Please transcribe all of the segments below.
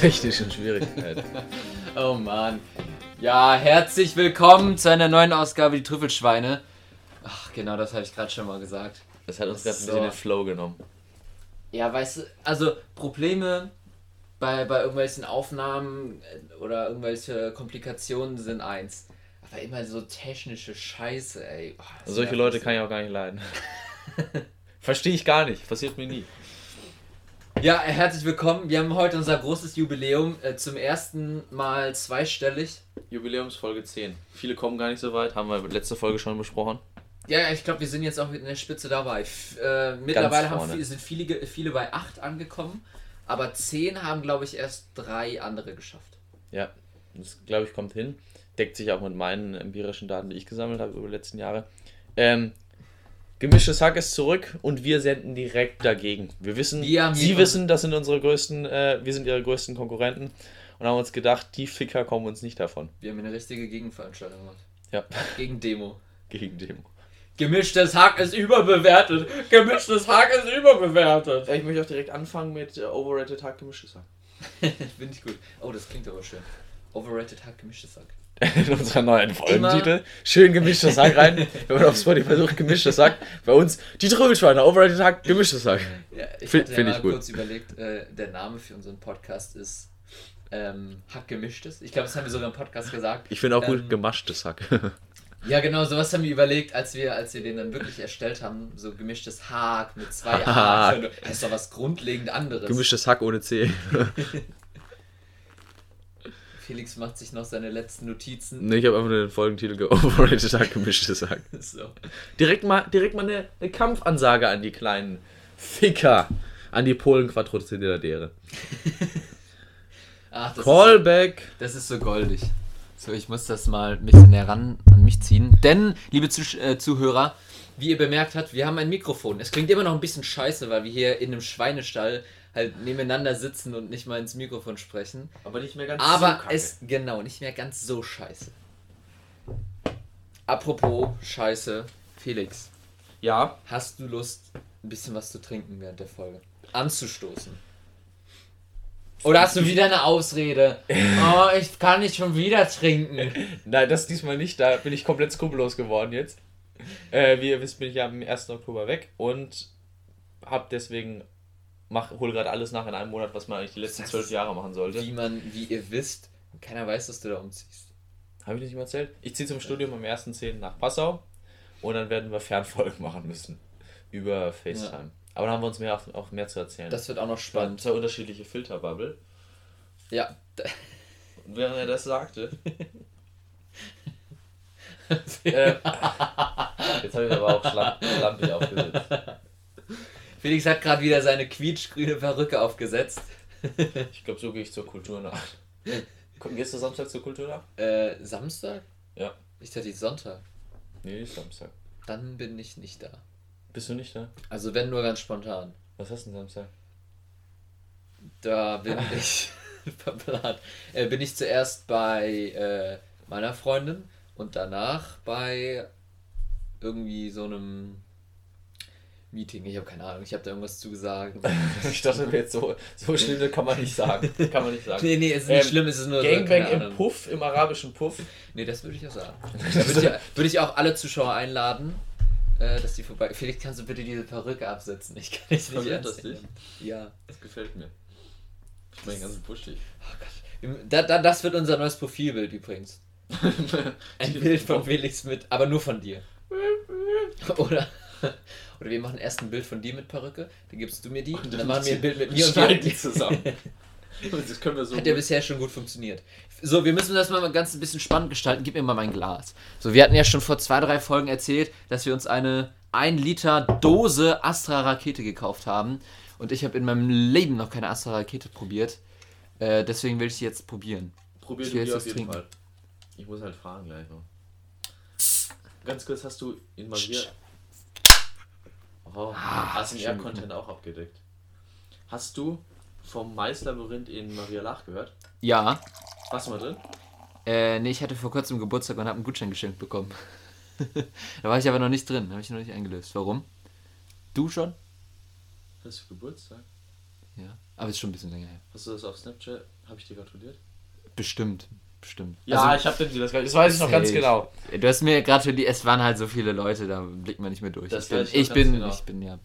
Technischen Schwierigkeiten. Oh Mann. Ja, herzlich willkommen zu einer neuen Ausgabe Die Trüffelschweine. Ach, genau, das habe ich gerade schon mal gesagt. Das hat uns gerade ein So. bisschen den Flow genommen. Ja, weißt du, also Probleme bei, bei irgendwelchen Aufnahmen äh, oder irgendwelche Komplikationen sind eins. Aber immer so technische Scheiße, ey. Oh, Solche Leute kann ich auch gar nicht leiden. Verstehe ich gar nicht. Passiert mir nie. Ja, herzlich willkommen. Wir haben heute unser großes Jubiläum. Äh, zum ersten Mal zweistellig. Jubiläumsfolge 10. Viele kommen gar nicht so weit. Haben wir letzte Folge schon besprochen. Ja, ich glaube, wir sind jetzt auch in der Spitze dabei. F äh, mittlerweile haben viele, sind viele, viele bei 8 angekommen, aber 10 haben, glaube ich, erst drei andere geschafft. Ja, das glaube ich kommt hin. Deckt sich auch mit meinen empirischen Daten, die ich gesammelt habe über die letzten Jahre. Ähm, gemischtes Hack ist zurück und wir senden direkt dagegen. Wir wissen, haben Sie wissen, das sind unsere größten, äh, wir sind ihre größten Konkurrenten und haben uns gedacht, die Ficker kommen uns nicht davon. Wir haben eine richtige Gegenveranstaltung gemacht. Ja, Gegen Demo. gegen Demo. Gemischtes Hack ist überbewertet. Gemischtes Hack ist überbewertet. Ich möchte auch direkt anfangen mit äh, Overrated Hack, gemischtes Hack. Finde ich gut. Oh, das klingt aber schön. Overrated Hack, gemischtes Hack. in unserer neuen Folgentitel. Schön gemischtes Hack rein. Wenn man auf Spotify sucht, gemischtes Hack. Bei uns die Trübelschweine, Overrated Hack, gemischtes Hack. Ja, ich Find- hatte find ja ich mal gut. kurz überlegt, äh, der Name für unseren Podcast ist ähm, Hack gemischtes. Ich glaube, das haben wir sogar im Podcast gesagt. Ich finde auch gut Ähm, gemaschtes Hack. Ja, genau, sowas haben wir überlegt, als wir, als wir den dann wirklich erstellt haben. So gemischtes Hack mit zwei Hack. Das ist doch was grundlegend anderes. gemischtes Hack ohne C. Felix macht sich noch seine letzten Notizen. ne, ich habe einfach nur den Folgentitel ge Overrated Hack, gemischtes Hack. So. Direkt mal, direkt mal eine, eine Kampfansage an die kleinen Ficker. An die Polen Quadrozidadere. Ach, das Callback. Ist, das ist so goldig. So, ich muss das mal ein bisschen näher ran an mich ziehen. Denn, liebe Zuh äh, Zuhörer, wie ihr bemerkt habt, wir haben ein Mikrofon. Es klingt immer noch ein bisschen scheiße, weil wir hier in einem Schweinestall halt nebeneinander sitzen und nicht mal ins Mikrofon sprechen. Aber nicht mehr ganz Aber es, genau, nicht mehr ganz so scheiße. Apropos Scheiße, Felix, Ja, hast du Lust, ein bisschen was zu trinken während der Folge? Anzustoßen? Oder hast du wieder eine Ausrede? Oh, ich kann nicht schon wieder trinken. Nein, das diesmal nicht. Da bin ich komplett skrupellos geworden jetzt. Äh, wie ihr wisst, bin ich ja am 1. Oktober weg und hab deswegen mach, hol gerade alles nach in einem Monat, was man eigentlich die letzten zwölf Jahre machen sollte. Wie man, wie ihr wisst, keiner weiß, dass du da umziehst. Habe ich nicht mal erzählt? Ich ziehe zum Studium am 1.10. nach Passau und dann werden wir Fernfolgen machen müssen. Über FaceTime. Aber dann haben wir uns mehr auch, auch mehr zu erzählen. Das wird auch noch spannend. Zwei unterschiedliche Filterbubble. Ja. Und während er das sagte. äh, jetzt habe ich aber auch schlamp, schlampig aufgesetzt. Felix hat gerade wieder seine quietschgrüne Perücke aufgesetzt. Ich glaube, so gehe ich zur Kultur nach. Komm, Gehst du Samstag zur Kultur nach? Äh, Samstag? Ja. Ich dachte, Sonntag. Nee, Samstag. Dann bin ich nicht da. Bist du nicht da? Also wenn nur ganz spontan. Was hast du denn Samstag? Da bin ich verplant. Äh, bin ich zuerst bei äh, meiner Freundin und danach bei irgendwie so einem Meeting. Ich habe keine Ahnung, ich habe da irgendwas zu sagen. Ich dachte mir jetzt so, so schlimm das kann man nicht sagen. Kann man nicht sagen. nee, nee, es ist nicht Ähm, schlimm, es ist nur so, Gangbang keine im. Puff, im arabischen Puff. Nee, das würde ich ja sagen. Da würde ich, würde ich auch alle Zuschauer einladen, äh, dass die vorbei. Felix, kannst du bitte diese Perücke absetzen? Ich kann dich nicht ernst dich? nehmen. Ja. Das gefällt mir. Ich meine ganz buschig. Oh Gott. Da, da, das wird unser neues Profilbild übrigens. Ein Bild von Felix mit, aber nur von dir. Oder, oder wir machen erst ein Bild von dir mit Perücke, dann gibst du mir die und dann machen wir ein Bild mit mir und wir die zusammen. Das können wir so Hat ja bisher schon gut funktioniert. So, wir müssen das mal ganz ein bisschen spannend gestalten. Gib mir mal mein Glas. So, wir hatten ja schon vor zwei, drei Folgen erzählt, dass wir uns eine 1 Liter Dose Astra Rakete gekauft haben. Und ich habe in meinem Leben noch keine Astra Rakete probiert. Äh, deswegen will ich sie jetzt probieren. Probier Ich du jetzt auf jeden trinken. Fall. Ich muss halt fragen gleich noch. Ganz kurz, hast du in Maria... Oh, Ah, ASMR-Content auch abgedeckt. Hast du vom Maislabyrinth in Maria Lach gehört? Ja. Warst du mal drin? Äh, nee, ich hatte vor kurzem Geburtstag und habe ein Gutschein geschenkt bekommen. da war ich aber noch nicht drin, habe ich noch nicht eingelöst. Warum? Du schon? Was für Geburtstag? Ja. Aber ist schon ein bisschen länger her. Hast du das auf Snapchat? Habe ich dir gratuliert? Bestimmt. Bestimmt. Ja, Also, ich habe das, das weiß ich noch ganz genau. Du hast mir gratuliert, es waren halt so viele Leute, da blickt man nicht mehr durch. Das ich bin, ich ich bin, genau. ich bin, ja.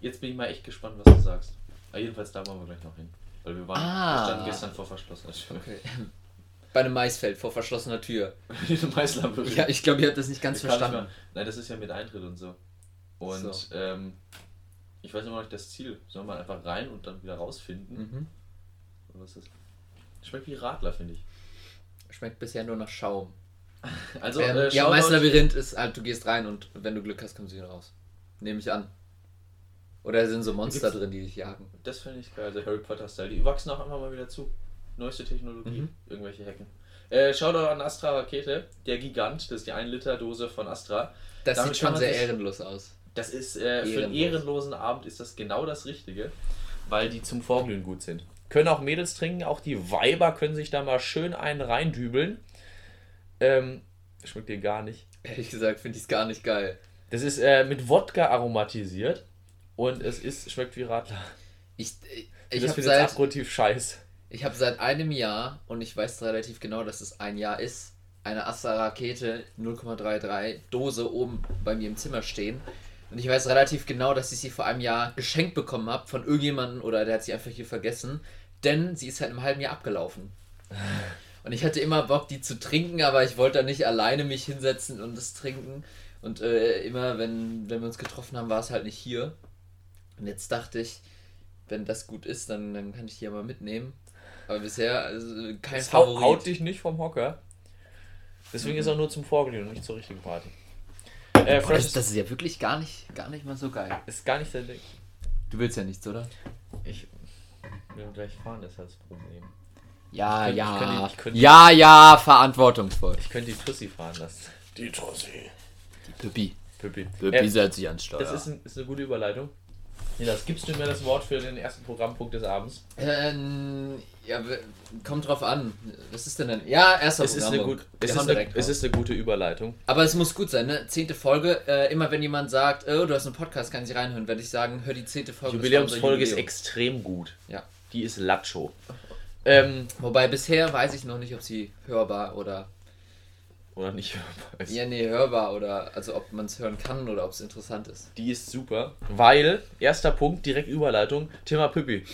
Jetzt bin ich mal echt gespannt, was du sagst. Aber jedenfalls da wollen wir gleich noch hin. Weil wir waren Ah. wir standen gestern vor verschlossener Tür. Okay. Bei einem Maisfeld vor verschlossener Tür. Ja, ich glaube, ihr habt das nicht ganz kamen verstanden. nicht Nein, das ist ja mit Eintritt und so. Und So. Ähm, ich weiß immer noch nicht das Ziel. Sollen wir einfach rein und dann wieder rausfinden? Mhm. Was ist das? Schmeckt wie Radler, finde ich. Schmeckt bisher nur nach Schaum. Also, ähm, äh, ja, Shoutout- Maislabyrinth ist halt, du gehst rein und wenn du Glück hast, kommst du wieder raus. Nehme ich an. Oder sind so Monster drin, die dich jagen. Das finde ich geil, der Harry Potter-Style. Die wachsen auch immer mal wieder zu. Neueste Technologie, Mhm. irgendwelche Hacken. Äh, Shoutout an Astra Rakete, der Gigant, das ist die 1-Liter-Dose von Astra. Das Damit sieht schon sehr sich- ehrenlos aus. Das ist äh, für einen Ehrenlos. ehrenlosen Abend ist das genau das Richtige, weil die zum Vorglühen gut sind. Können auch Mädels trinken, auch die Weiber können sich da mal schön einen reindübeln. Ähm, schmeckt dir gar nicht. Ehrlich gesagt finde ich es gar nicht geil. Das ist äh, mit Wodka aromatisiert und es ist, schmeckt wie Radler. Ich, ich, Ich ich das habe finde ich abgrundtief scheiß. ich hab seit einem Jahr, und ich weiß relativ genau, dass es ein Jahr ist, eine Astra Rakete 0,33 Dose oben bei mir im Zimmer stehen. Und ich weiß relativ genau, dass ich sie vor einem Jahr geschenkt bekommen habe von irgendjemandem oder der hat sie einfach hier vergessen. Denn sie ist halt im halben Jahr abgelaufen. Und ich hatte immer Bock, die zu trinken, aber ich wollte da nicht alleine mich hinsetzen und das trinken. Und äh, immer, wenn, wenn wir uns getroffen haben, war es halt nicht hier. Und jetzt dachte ich, wenn das gut ist, dann, dann kann ich die ja mal mitnehmen. Aber bisher also, kein Das Favorit. haut dich nicht vom Hocker. Deswegen ist er nur zum Vorglühen und nicht zur richtigen Party. Äh, Boah, Fresh das, das ist ja wirklich gar nicht, gar nicht mal so geil. ist gar nicht sein Ding. Du willst ja nichts, oder? Ich will gleich fahren, das ist das Problem. Ja, Ich könnte- ja. ich könnte- ich könnte- ja, ja, verantwortungsvoll. Ich könnte die Tussi fahren lassen. Die Tussi. Die Pippi. Pippi. Pippi Äh, setzt sich ans Steuer. das ist, ein, ist eine gute Überleitung. Nilas, gibst du mir das Wort für den ersten Programmpunkt des Abends? Ähm, ja, kommt drauf an. Was ist denn denn? Ja, erster Es ist, eine Programmpunkt. gut, Wir es, ist eine, es ist eine gute Überleitung. Aber es muss gut sein, ne? Zehnte Folge. Äh, immer wenn jemand sagt, oh, du hast einen Podcast, kann ich reinhören, werde ich sagen, hör die zehnte Folge. Die Jubiläumsfolge ist extrem gut. Ja. Die ist Lacho. Ähm, Wobei bisher weiß ich noch nicht, ob sie hörbar oder. Oder nicht. Ja, nee, hörbar oder. Also ob man es hören kann oder ob es interessant ist. Die ist super, weil, erster Punkt, direkt Überleitung, Thema Pippi.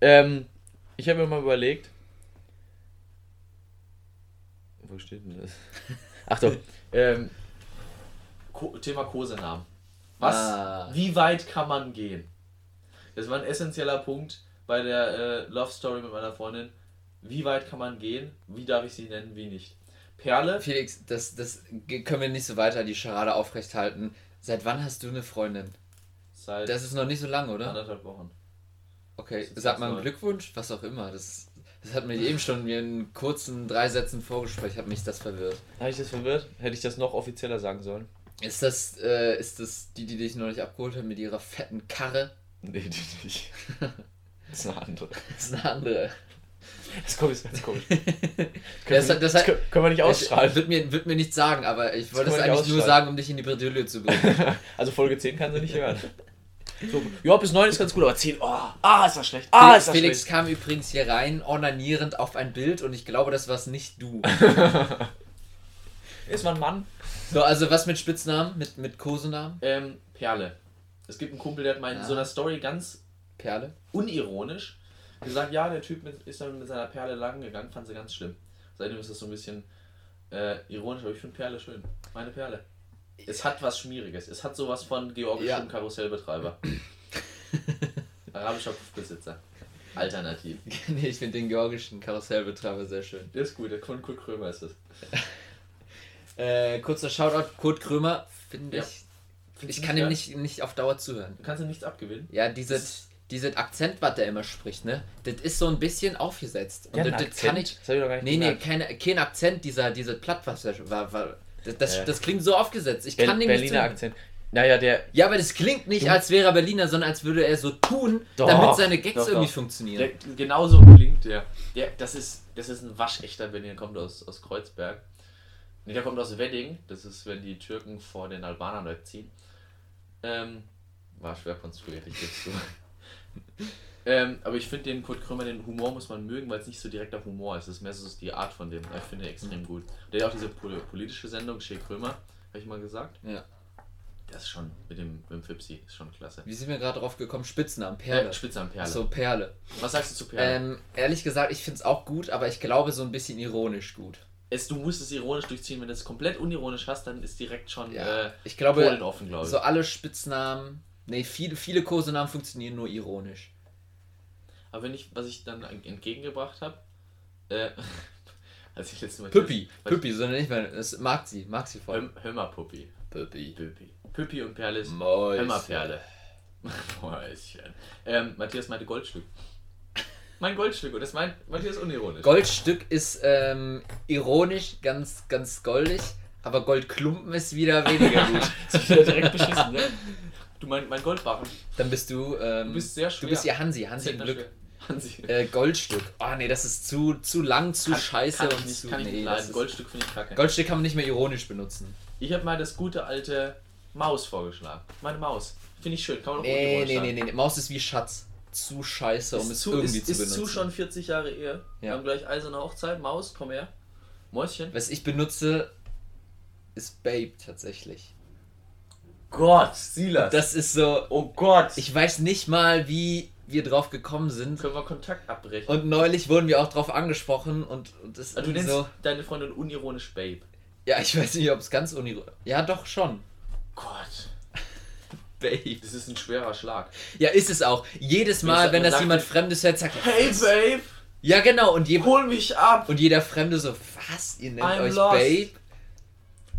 Ähm, ich habe mir mal überlegt. Wo steht denn das? Achtung, ähm, Ko Thema Kosenamen. Was, Ah. wie weit kann man gehen? Das war ein essentieller Punkt bei der äh, Love Story mit meiner Freundin. Wie weit kann man gehen? Wie darf ich sie nennen? Wie nicht? Perle, Felix, das, das können wir nicht so weiter die Scharade aufrecht halten. Seit wann hast du eine Freundin? seit Das ist noch nicht so lange, oder? anderthalb Wochen. Okay, sag mal neu. Glückwunsch, was auch immer. Das, das hat mich eben schon mir in kurzen drei Sätzen Vorgespräch hat mich das verwirrt. Habe ich das verwirrt? Hätte ich das noch offizieller sagen sollen? Ist das, äh, ist das die, die dich neulich abgeholt hat mit ihrer fetten Karre? Nee, die nicht. Das ist eine andere. Das ist eine andere. Das kommt jetzt ganz komisch. Das, Können, das, das können, können wir nicht das ausstrahlen. wird mir, wird mir nichts sagen, aber ich wollte Das es eigentlich nur sagen, um dich in die Bredouille zu bringen. Also Folge 10 kann sie nicht hören. So, ja, bis 9 ist ganz gut, aber 10, oh, ah, ist das schlecht. Ah, ist das Felix schlecht. kam übrigens hier rein, ornanierend auf ein Bild und ich glaube, das war's nicht du. Ist man ein Mann? So, also was mit Spitznamen, mit, mit Kosenamen? Ähm, Perle. Es gibt einen Kumpel, der hat mal in Ja. so einer Story ganz Perle? unironisch gesagt, ja, der Typ mit, ist dann mit seiner Perle lang gegangen, fand sie ganz schlimm. Seitdem ist das so ein bisschen äh, ironisch, aber ich finde Perle schön. Meine Perle. Es hat was Schmieriges. Es hat sowas von georgischem Ja. Karussellbetreiber. Arabischer Puffbesitzer. Alternativ. nee, ich finde den georgischen Karussellbetreiber sehr schön. Der ist gut, der von Kurt Krömer ist das. Äh, kurzer Shoutout, Kurt Krömer, finde Ja. ich. Findest Ich kann ihm nicht, nicht auf Dauer zuhören. Du kannst ihm nichts abgewinnen. Ja, dieses, Das- dieses Akzent, was der immer spricht, ne? Das ist so ein bisschen aufgesetzt. Und Ja, das, das kann ich. Das hab ich doch gar nicht Nee, nee, keine, kein Akzent, dieser, dieser Plattwasser war. war das, das, Ja. das klingt so aufgesetzt. Ich Ber kann nicht Berliner zuhören. Akzent. Naja, der, Ja, aber das klingt nicht, als wäre er Berliner, sondern als würde er so tun, Doch, damit seine Gags doch, irgendwie doch. funktionieren. der genauso klingt der. der das, ist, das ist ein waschechter Berliner, kommt aus, aus Kreuzberg. Nee, der kommt aus Wedding. Das ist, wenn die Türken vor den Albanern wegziehen. Ähm, war schwer konstruiert, ich gebe zu. Ähm, aber ich finde den Kurt Krömer, den Humor muss man mögen, weil es nicht so direkter Humor ist. Es ist mehr so die Art von dem. Ich finde den extrem gut. Der hat auch diese pol politische Sendung, Shea Krömer, habe ich mal gesagt. Ja. Das ist schon mit dem, mit dem Fipsi, ist schon klasse. Wie sind wir gerade drauf gekommen? Spitznamen, Perle. Äh, Spitzenperle. So, Perle. Was sagst du zu Perle? Ähm, ehrlich gesagt, ich finde es auch gut, aber ich glaube so ein bisschen ironisch gut. es, du musst es ironisch durchziehen. Wenn du es komplett unironisch hast, dann ist direkt schon Ja. äh, Ich glaube, offen, glaube ich. so alle Spitznamen, nee, viele, viele Kosenamen funktionieren nur ironisch. Aber wenn ich, was ich dann entgegengebracht habe, äh, als ich letztes Mal. Püppi, Püppi, sondern nicht mehr, das mag sie, mag sie voll. Hör, hör mal, Puppi. Püppi. Püppi. Püppi und Perle ist. Mäuschen. Hör mal, Perle. Mäuschen. Ähm, Matthias meinte Goldstück. Mein Goldstück. Und das meint Matthias unironisch. Goldstück ist ähm, ironisch, ganz, ganz goldig, aber Goldklumpen ist wieder weniger gut. Das ist wieder direkt beschissen, ne? Du meinst mein Goldbarren. Dann bist du, ähm, Du bist sehr schwer. du bist ja Hansi, Hansi im Glück. Hansi. Äh, Goldstück. Oh nee, das ist zu, zu lang, zu scheiße kann und nicht, zu. kann ich nee, ist, Goldstück finde ich kacke. Goldstück kann man nicht mehr ironisch benutzen. Ich habe mal das gute alte Maus vorgeschlagen. Meine Maus. Finde ich schön. Kann man auch Nee, unironisch nee, nee, nee, nee. Maus ist wie Schatz. Zu scheiße, um Ist es zu, irgendwie ist, zu ist benutzen. zu schon 40 Jahre Ehe. Wir Ja. haben gleich eiserne Hochzeit. Maus, komm her. Mäuschen. Was ich benutze, ist Babe tatsächlich. Gott, Silas. Das ist so. oh Gott. Ich weiß nicht mal, wie wir drauf gekommen sind. Können wir Kontakt abbrechen? Und neulich wurden wir auch drauf angesprochen und, und das Ah, du nennst so. deine Freundin unironisch Babe. Ja, ich weiß nicht, ob es ganz unironisch. Ja, doch schon. Gott. Babe. Das ist ein schwerer Schlag. Ja, ist es auch. Jedes Mal, wenn man das jemand Fremdes hört, sagt Hey "Was?" Babe, Ja, genau. Und, je, hol mich ab. und jeder Fremde so, was? Ihr nennt I'm euch lost. Babe?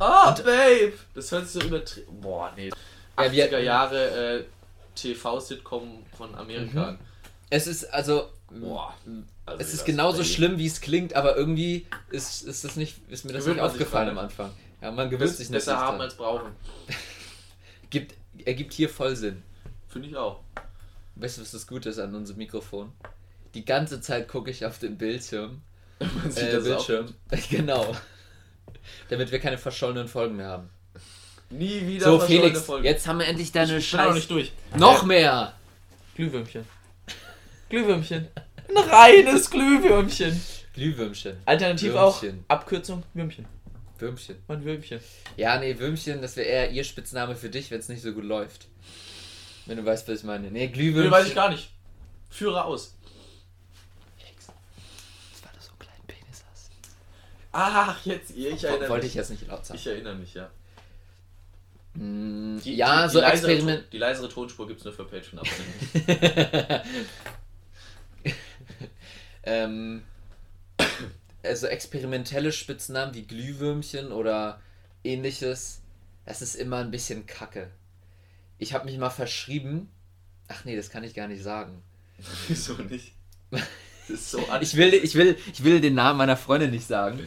Ah, Babe. Das hört sich so übertrieben. Boah, nee. Ja, 80er wir- Jahre äh, TV-Sitcom von Amerika. Mhm. Es ist also. Boah. Also Es ist genauso Babe. schlimm, wie es klingt, aber irgendwie ist, ist, das nicht, ist mir das Gewöhnt nicht aufgefallen am Anfang. Ja, man gewöhnt sich nicht. Besser haben als brauchen. Gibt, ergibt hier voll Sinn. Finde ich auch. Weißt du, was das Gute ist an unserem Mikrofon? Die ganze Zeit gucke ich auf den Bildschirm. Man sieht Äh, das Bildschirm. genau. Damit wir keine verschollenen Folgen mehr haben. Nie wieder So, verschollene Felix, Folgen. jetzt haben wir endlich deine ich bin auch noch Scheiß. nicht durch. Noch mehr! Glühwürmchen. Glühwürmchen. Ein reines Glühwürmchen. Glühwürmchen. Alternativ Würmchen. auch Abkürzung Würmchen. Würmchen. Mein Würmchen. Ja, nee, Würmchen, das wäre eher ihr Spitzname für dich, wenn es nicht so gut läuft. Wenn du weißt, was ich meine. Nee, Glühwürmchen. Nee, weiß ich gar nicht. Führe aus. Felix, Das war du so einen kleinen Penis hast. Ach, jetzt. Ich erinnere Wollte mich. ich jetzt nicht laut sagen. Ich erinnere mich, ja. Mm, Die- ja, die, so die leisere Experiment. Die leisere Tonspur gibt es nur für Patreon-Abonnenten. ähm, also experimentelle Spitznamen wie Glühwürmchen oder ähnliches, das ist immer ein bisschen kacke. Ich habe mich mal verschrieben. Ach nee, das kann ich gar nicht sagen. Wieso nicht? Das ist so Ich will, ich will, ich will den Namen meiner Freundin nicht sagen.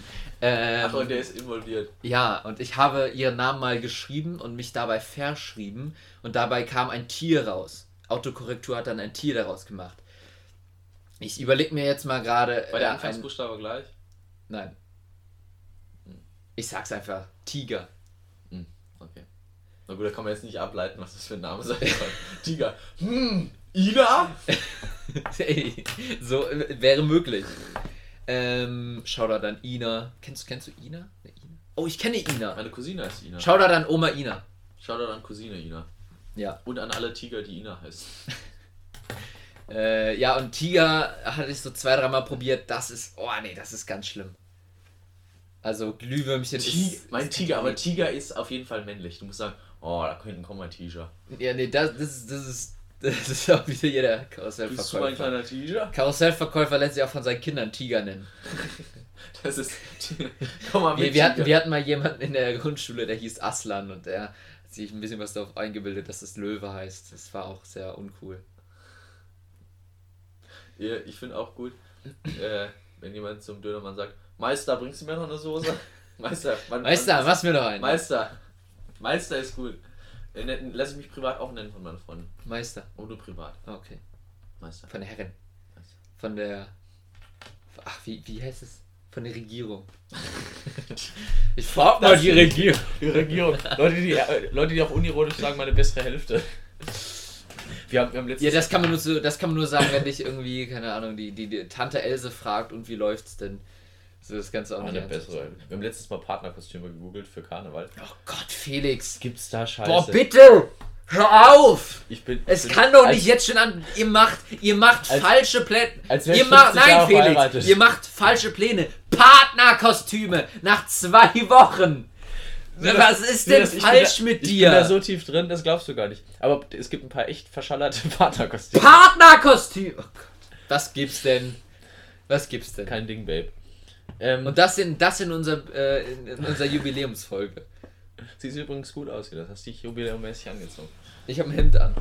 Ähm, Ach, und der ist involviert. Ja, und ich habe ihren Namen mal geschrieben und mich dabei verschrieben und dabei kam ein Tier raus. Autokorrektur hat dann ein Tier daraus gemacht. Ich überlege mir jetzt mal gerade. War der äh, ein- Anfangsbuchstabe gleich? Nein. Ich sag's einfach. Tiger. Okay. Na gut, da kann man jetzt nicht ableiten, was das für ein Name sein soll. Tiger. Hm, Ida? Ey, so wäre möglich. Ähm, schau da dann Ina. Kennst, kennst du Ina? Ina? Oh, ich kenne Ina. Meine Cousine heißt Ina. Schau da dann Oma Ina. Shoutout an Cousine Ina. Ja. Und an alle Tiger, die Ina heißt. Äh, ja, und Tiger hatte ich so zwei, dreimal probiert. Das ist, oh nee, das ist ganz schlimm. Also Glühwürmchen Ti ist. mein ist Tiger, aber Tiger ist auf jeden Fall männlich. Du musst sagen, oh, da hinten kommt mein Tiger. Ja, nee, das, das, ist- das ist. Das ist auch wieder jeder Bist du ein Karussellverkäufer. kleiner Tiger? Karussellverkäufer lässt sich auch von seinen Kindern Tiger nennen. Das ist. Komm mal mit. Wir, wir, hatten, wir hatten mal jemanden in der Grundschule, der hieß Aslan und der hat sich ein bisschen was darauf eingebildet, dass es Löwe heißt. Das war auch sehr uncool. Ja, ich finde auch gut, äh, wenn jemand zum Dönermann sagt, Meister, bringst du mir noch eine Soße? Meister, wann, Meister, wann, was mir noch ein? Meister. Meister ist gut. Äh, Lass ich mich privat auch nennen von meinen Freunden. Meister. Oh, nur privat. Okay. Meister. Von der Herrin. Von der. Ach, wie, wie heißt es? Von der Regierung. Ich frag mal die Regierung. Die Regierung. Leute die, Leute, die auch unironisch sagen, meine bessere Hälfte. Wir haben, wir haben Ja, das kann man nur so, das kann man nur sagen, wenn dich irgendwie, keine Ahnung, die, die, die Tante Else fragt und wie läuft's denn? So das Ganze nicht eine bessere. Wir haben letztes Mal Partnerkostüme gegoogelt für Karneval. Oh Gott, Felix. Gibt's da Scheiße? Boah, bitte! Hör auf! Ich bin. Es bin, kann doch als- nicht jetzt schon an. Ihr macht, ihr macht Als- falsche Pläne. Ihr ich macht, 50 nein, Felix, ihr macht falsche Pläne. Partnerkostüme nach zwei Wochen. Was ist denn ich bin falsch da, mit Ich dir? bin da so tief drin, das glaubst du gar nicht. Aber es gibt ein paar echt verschallerte Partnerkostüme. Partnerkostüm. Oh Gott. Was gibt's denn? Was gibt's denn? Kein Ding, Babe. Ähm, Und das in, das in, unser, äh, in, in unserer Jubiläumsfolge. siehst übrigens gut aus hier. Das hast dich jubiläummäßig angezogen. Ich habe ein Hemd an.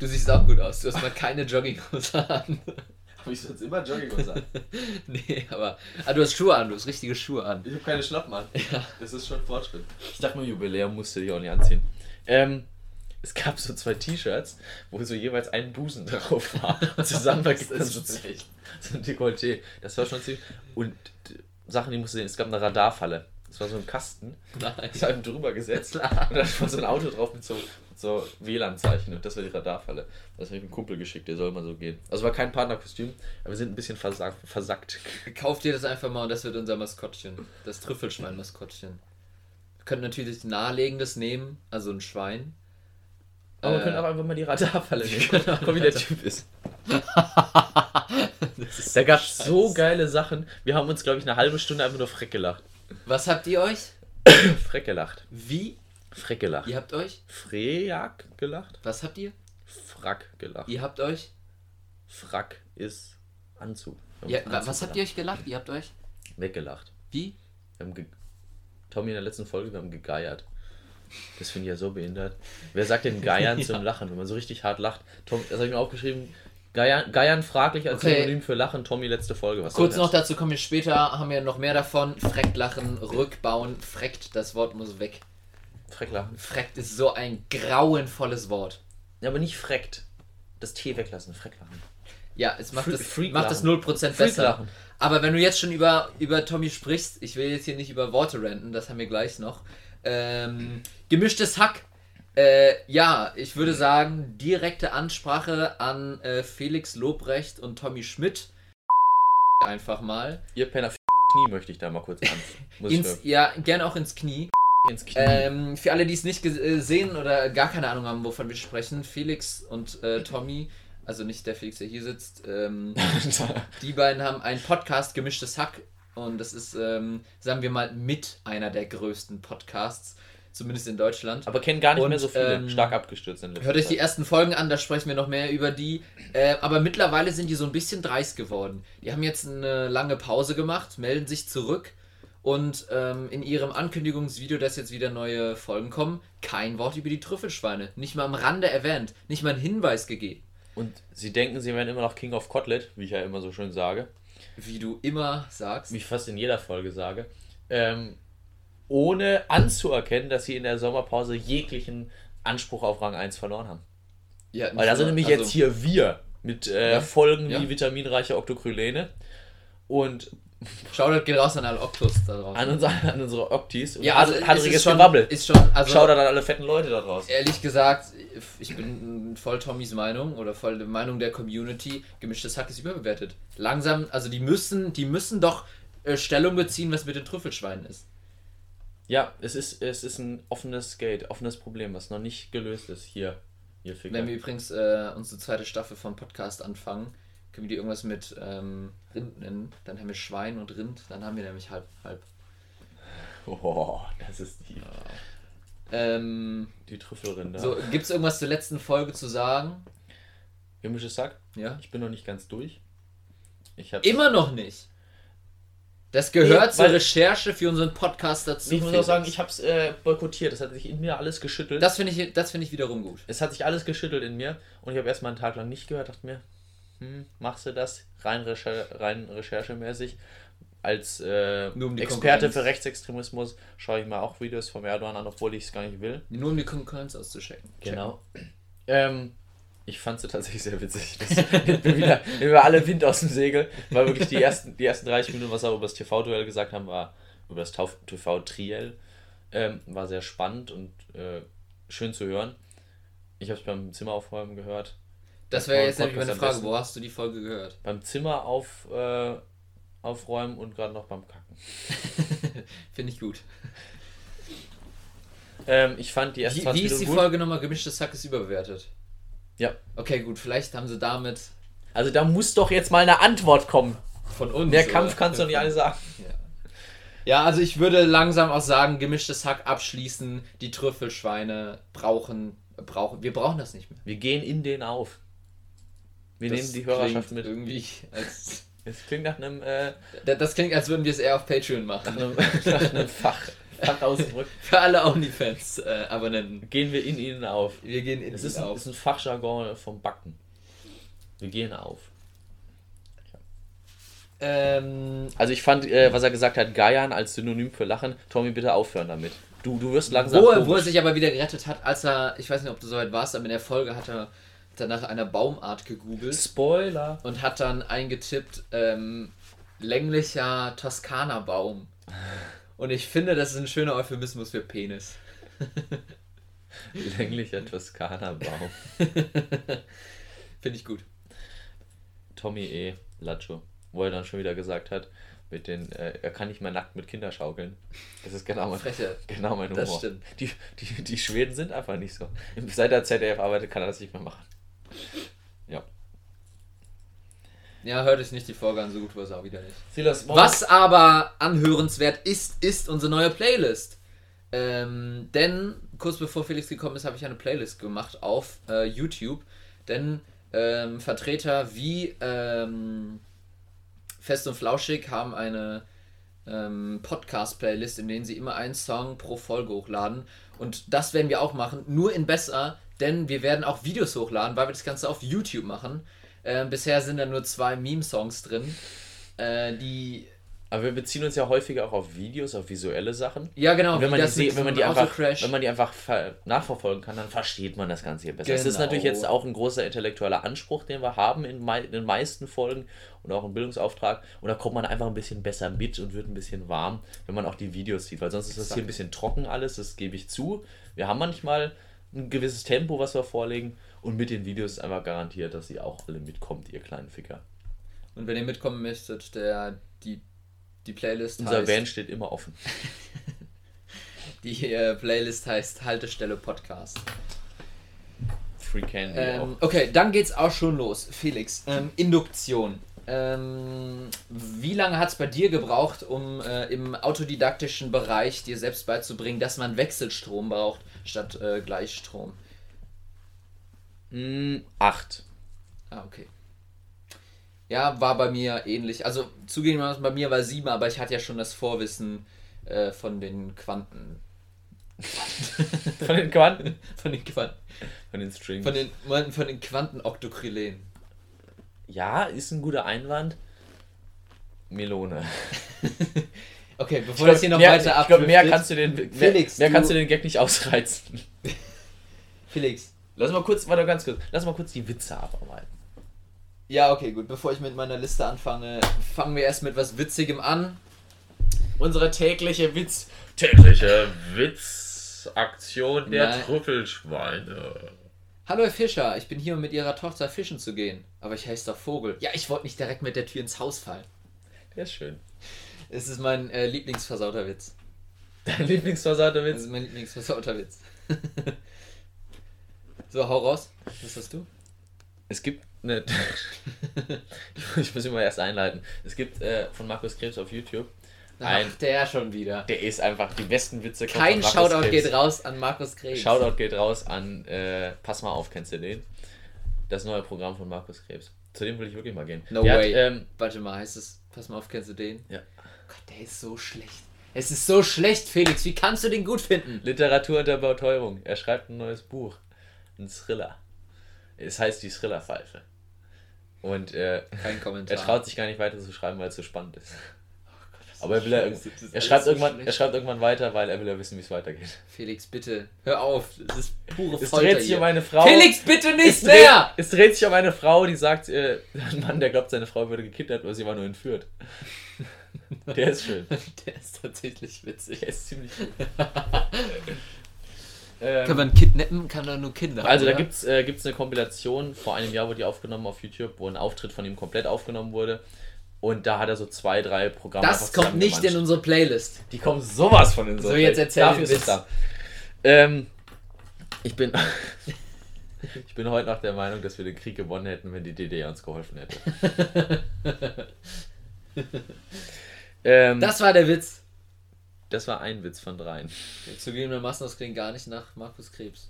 Du siehst auch gut aus. Du hast mal keine Jogginghose an. Habe ich sonst immer Jogginghose an? nee, aber. Ah, du hast Schuhe an, du hast richtige Schuhe an. Ich habe keine Schlappen an. Das ist schon Fortschritt. Ich dachte mir, Jubiläum musste ich auch nicht anziehen. Ähm, es gab so zwei T-Shirts, wo so jeweils ein Busen drauf war. Und zusammen ergibt man so, echt so ein Dekolleté. Das war schon ziemlich. Und Sachen, die musst du sehen, es gab eine Radarfalle. Das war so ein Kasten. Nein. Ich habe drüber gesetzt. Und da war so ein Auto drauf mit so, so WLAN-Zeichen. Und das war die Radarfalle. Das habe ich einem Kumpel geschickt, der soll mal so gehen. Also war kein Partnerkostüm, aber wir sind ein bisschen versagt, versackt. Kauf dir das einfach mal und das wird unser Maskottchen. Das Trüffelschwein-Maskottchen. Wir können natürlich naheliegendes nehmen, also ein Schwein. Aber wir Äh, können auch einfach mal die Radarfalle nehmen. Guck, wie der Typ ist. Da gab es so geile Sachen. Wir haben uns, glaube ich, eine halbe Stunde einfach nur freck gelacht. Was habt ihr euch? Freck gelacht. Wie? Freck gelacht. Ihr habt euch? Frejak gelacht. Was habt ihr? Frack gelacht. Ihr habt euch? Frack ist Anzug. Ja, Anzug was habt gelacht. ihr euch gelacht? Ihr habt euch? Weggelacht. Wie? Wir haben ge Tommy in der letzten Folge, wir haben gegeiert. Das finde ich ja so behindert. Wer sagt denn Geiern Ja. zum Lachen, wenn man so richtig hart lacht? Tom, das habe ich mir aufgeschrieben. Geiern, Geiern fraglich als Okay. Synonym für Lachen. Tommy, letzte Folge. Was Kurz noch dazu kommen wir später, haben wir noch mehr davon. Freckt lachen, rückbauen, freckt, das Wort muss weg. Frecklachen. Freckt ist so ein grauenvolles Wort. Ja, aber nicht freckt. Das T weglassen, Frecklachen. Ja, es macht Freak- das, Freak macht das lachen. 0% besser. Freak-Lachen. Aber wenn du jetzt schon über, über Tommy sprichst, ich will jetzt hier nicht über Worte renten, das haben wir gleich noch. Ähm, gemischtes Hack. Äh, ja, ich würde sagen, direkte Ansprache an äh, Felix Lobrecht und Tommy Schmidt. Einfach mal. Ihr Penner Knie möchte ich da mal kurz an. Ins, ja, gern auch ins Knie. ins Knie. Ähm, für alle, die es nicht gesehen oder gar keine Ahnung haben, wovon wir sprechen, Felix und äh, Tommy, also nicht der Felix, der hier sitzt, ähm, die beiden haben einen Podcast, Gemischtes Hack. Und das ist, ähm, sagen wir mal, mit einer der größten Podcasts, zumindest in Deutschland. aber kennen gar nicht Und, mehr so viele. ähm, Stark abgestürzt in Hört euch die ersten Folgen an, da sprechen wir noch mehr über die. Äh, aber mittlerweile sind die so ein bisschen dreist geworden. Die haben jetzt eine lange Pause gemacht, melden sich zurück und ähm, in ihrem Ankündigungsvideo, dass jetzt wieder neue Folgen kommen, kein Wort über die Trüffelschweine. Nicht mal am Rande erwähnt, nicht mal ein Hinweis gegeben. Und sie denken, sie wären immer noch King of Kotlet, wie ich ja immer so schön sage. Wie du immer sagst. Wie ich fast in jeder Folge sage. Ähm, ohne anzuerkennen, dass sie in der Sommerpause jeglichen Anspruch auf Rang 1 verloren haben. Ja, Weil da sind nämlich also, jetzt hier wir mit äh, Ja. Folgen Ja. wie vitaminreiche Octocrylene und Shoutout geht raus an alle Oktos da draußen. an, uns, an unsere Octis und ja, also ist schon, Gewabbel. ist schon, also Shoutout an alle fetten Leute da draußen. Ehrlich gesagt, ich bin voll Tommys Meinung oder voll der Meinung der Community, gemischtes Hack ist überbewertet. Langsam, also die müssen, die müssen doch äh, Stellung beziehen, was mit den Trüffelschweinen ist. Ja, es ist, es ist ein offenes Gate, offenes Problem, was noch nicht gelöst ist. Hier, hier. Wenn wir übrigens äh, unsere zweite Staffel von Podcast anfangen, können wir die irgendwas mit ähm, Rind nennen. Dann haben wir Schwein und Rind, dann haben wir nämlich halb, halb. Oh, das ist die, Ähm, die Trüffelrinder. so, gibt es irgendwas zur letzten Folge zu sagen? Gemisches Sack, Ja? ich bin noch nicht ganz durch. Ich habe Immer noch nicht. Das gehört zur Recherche für unseren Podcast dazu. Ich muss auch sagen, ich habe es äh, boykottiert. Das hat sich in mir alles geschüttelt. Das finde ich, das finde ich wiederum gut. es hat sich alles geschüttelt in mir und ich habe erstmal einen Tag lang nicht gehört. Dachte mir, hm, machst du das rein, recher rein recherchemäßig? Als äh, um Experte für Rechtsextremismus schaue ich mir auch Videos vom Erdogan an, obwohl ich es gar nicht will. Nur um die Konkurrenz auszuchecken. Genau. Ähm, ich fand sie tatsächlich sehr witzig. Das nimmt mir wieder, nimmt mir alle Wind aus dem Segel. Weil wirklich die ersten, die ersten 30 Minuten, was wir über das TV-Duell gesagt haben, war über das TV-Triell, ähm, war sehr spannend und äh, schön zu hören. Ich habe es beim Zimmeraufräumen gehört. Das wäre jetzt nämlich meine Frage, wo hast du die Folge gehört? Beim Zimmer auf, äh, aufräumen und gerade noch beim Kacken. Finde ich gut. Ähm, ich fand die ersten Wie, 20 wie ist die gut. Folge nochmal? Gemischtes Hack ist überbewertet. Ja. Okay, gut, vielleicht haben sie damit Also da muss doch jetzt mal eine Antwort kommen. von uns. Mehr oder? Kampf kannst du nicht alle sagen. Ja, also ich würde langsam auch sagen, gemischtes Hack abschließen. Die Trüffelschweine brauchen, brauchen. Wir brauchen das nicht mehr. Wir gehen in den auf. Wir Das nehmen die Hörerschaft mit. Irgendwie als, Es klingt nach einem, äh, Da- das klingt, als würden wir es eher auf Patreon nach machen. einem, nach einem Fach, Fachausdruck. Für alle OnlyFans-Abonnenten. Gehen wir in ihnen auf. wir gehen in Es ist, ein, auf. ist ein Fachjargon vom Backen. Wir gehen auf. Ähm, Also ich fand, äh, was er gesagt hat, Geiern als Synonym für Lachen. Tommy, bitte aufhören damit. Du, du wirst langsam wo, er, wo er sich aber wieder gerettet hat, als er, ich weiß nicht, ob du soweit warst, aber in der Folge hat er, hat er nach einer Baumart gegoogelt Spoiler. und hat dann eingetippt, ähm, länglicher Toskana-Baum. Und ich finde, das ist ein schöner Euphemismus für Penis. Länglicher Toskana-Baum. Finde ich gut. Tommy E. Lacho. Wo er dann schon wieder gesagt hat, mit den, äh, er kann nicht mehr nackt mit Kindern schaukeln. Das ist genau mein, Freche. genau mein Humor. Das stimmt. Die, die, die Schweden sind einfach nicht so. Seit er ZDF arbeitet, kann er das nicht mehr machen. Ja. Ja, hört euch nicht die Folge an, so gut war es auch wieder nicht. Silas, Was aber anhörenswert ist, ist unsere neue Playlist. Ähm, denn kurz bevor Felix gekommen ist, habe ich eine Playlist gemacht auf äh, YouTube. Denn ähm, Vertreter wie ähm, Fest und Flauschig haben eine ähm, Podcast-Playlist, in denen sie immer einen Song pro Folge hochladen. Und das werden wir auch machen, nur in besser, denn wir werden auch Videos hochladen, weil wir das Ganze auf YouTube machen. Ähm, bisher sind da nur zwei Meme-Songs drin, äh, die Aber wir beziehen uns ja häufiger auch auf Videos, auf visuelle Sachen. Ja, genau. Und wenn man, die, wenn, man die einfach, wenn man die einfach ver- nachverfolgen kann, dann versteht man das Ganze hier besser. Das ist Genau. natürlich jetzt auch ein großer intellektueller Anspruch, den wir haben in, mei- in den meisten Folgen und auch ein Bildungsauftrag. Und da kommt man einfach ein bisschen besser mit und wird ein bisschen warm, wenn man auch die Videos sieht. Weil sonst ist das hier ein bisschen trocken alles, das gebe ich zu. Wir haben manchmal ein gewisses Tempo, was wir vorlegen. Und mit den Videos ist einfach garantiert, dass ihr auch alle mitkommt, ihr kleinen Ficker. Und wenn ihr mitkommen möchtet, der, die, die Playlist Unser heißt, Van steht immer offen. die äh, Playlist heißt Haltestelle Podcast. Free Candy Ähm, okay, dann geht's auch schon los. Felix, ähm, Induktion. Ähm, wie lange hat es bei dir gebraucht, um äh, im autodidaktischen Bereich dir selbst beizubringen, dass man Wechselstrom braucht statt äh, Gleichstrom? Mm, acht. Ah, okay. Ja, war bei mir ähnlich. Also zugegebenermaßen bei mir war sieben, aber ich hatte ja schon das Vorwissen äh, von den Quanten. Von den Quanten. Von den Quanten. Von den Strings. Von den, von den Quanten-Oktokryllen. Ja, ist ein guter Einwand. Melone. Okay, bevor das hier noch mehr, weiter Ich glaube, mehr kannst du den, mehr, Felix, mehr du- kannst du den Gag nicht ausreizen. Felix. Lass mal kurz, warte ganz kurz, lass mal kurz die Witze abarbeiten. Ja, okay, gut. Bevor ich mit meiner Liste anfange, fangen wir erst mit was Witzigem an. Unsere tägliche Witz. Tägliche Witzaktion der Nein. Trüffelschweine. Hallo Herr Fischer, ich bin hier, um mit Ihrer Tochter fischen zu gehen. Aber ich heiße doch Vogel. Ja, ich wollte nicht direkt mit der Tür ins Haus fallen. Der ist schön. Es ist mein äh, Lieblingsversauter Witz. Dein Lieblingsversauter Das Witz? ist mein Lieblingsversauter Witz. so, hau raus. Was hast du? Es gibt eine. ich muss immer erst einleiten. Es gibt äh, von Markus Krebs auf YouTube. Ein, Ach, der schon wieder. der ist einfach die besten Witze. Kein Shoutout Krebs. geht raus an Markus Krebs. Shoutout geht raus an äh, Pass mal auf, kennst du den? Das neue Programm von Markus Krebs. Zu dem will ich wirklich mal gehen. No der way. Hat, ähm, Warte mal, heißt es, pass mal auf, kennst du den? ja. Gott, der ist so schlecht. Es ist so schlecht, Felix. Wie kannst du den gut finden? Literatur unter Betäubung. Er schreibt ein neues Buch. Ein Thriller. Es heißt die Thriller-Pfeife. Und äh, Kein Kommentar. er traut sich gar nicht weiter zu schreiben, weil es so spannend ist. Das Aber er, will er, alles schreibt so irgendwann, schlecht. er schreibt irgendwann weiter, weil er will ja wissen, wie es weitergeht. Felix, bitte, hör auf. Das ist pure Es Folter dreht sich hier. um eine Frau. Felix, bitte es nicht dreht, mehr! es dreht sich um eine Frau, die sagt, äh, ein Mann, der glaubt, seine Frau würde gekidnappt, aber sie war nur entführt. Der ist schön. Der ist tatsächlich witzig. Der ist ziemlich gut. Ähm, Kann man kidnappen, kann er nur Kinder. Also da oder? gibt's äh, gibt's eine Kompilation, vor einem Jahr wurde die aufgenommen auf YouTube, wo ein Auftritt von ihm komplett aufgenommen wurde. Und da hat er so zwei, drei Programme. Das kommt nicht in unsere Playlist. Die kommen sowas von in so. So, jetzt erzähl Dafür ist es da. Ähm, ich bin. ich bin heute noch der Meinung, dass wir den Krieg gewonnen hätten, wenn die DDR uns geholfen hätte. ähm, das, war der Witz. das war ein Witz von dreien. Zugegebenermaßen, das klingt gar nicht nach Markus Krebs.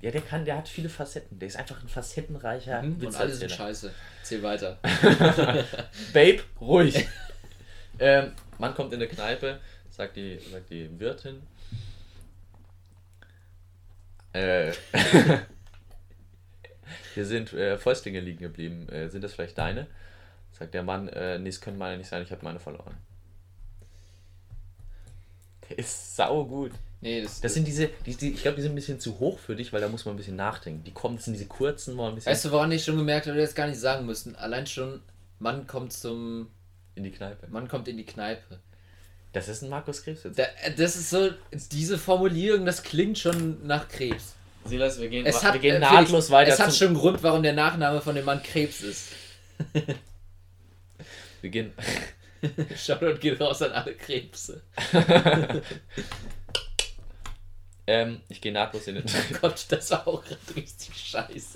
Ja, der kann, der hat viele Facetten. Der ist einfach ein facettenreicher Mhm. Und alle sind scheiße. Zähl weiter. Babe, ruhig. ähm, man kommt in eine Kneipe, sagt die, sagt die Wirtin. Äh, hier sind äh, Fäustlinge liegen geblieben. Äh, sind das vielleicht deine? Sagt der Mann, äh, nee, es können meine nicht sein, ich habe meine verloren. Der ist sau gut. Nee, das, Das sind diese, die, die, ich glaube, die sind ein bisschen zu hoch für dich, weil da muss man ein bisschen nachdenken. Die kommen, das sind diese kurzen, wo man ein bisschen Weißt du, woran ich schon gemerkt habe, wir jetzt gar nicht sagen müssen? Allein schon, Mann kommt zum. in die Kneipe. Mann kommt in die Kneipe. Das ist ein Markus Krebs jetzt. Da, äh, das ist so, diese Formulierung, das klingt schon nach Krebs. Silas, wir gehen, Es wir hat, gehen äh, nahtlos Felix, weiter. Es hat schon einen Grund, warum der Nachname von dem Mann Krebs ist. gehen. Shoutout geht raus an alle Krebse. Ähm, ich gehe nahtlos in den. Gott, das war auch gerade richtig scheiße.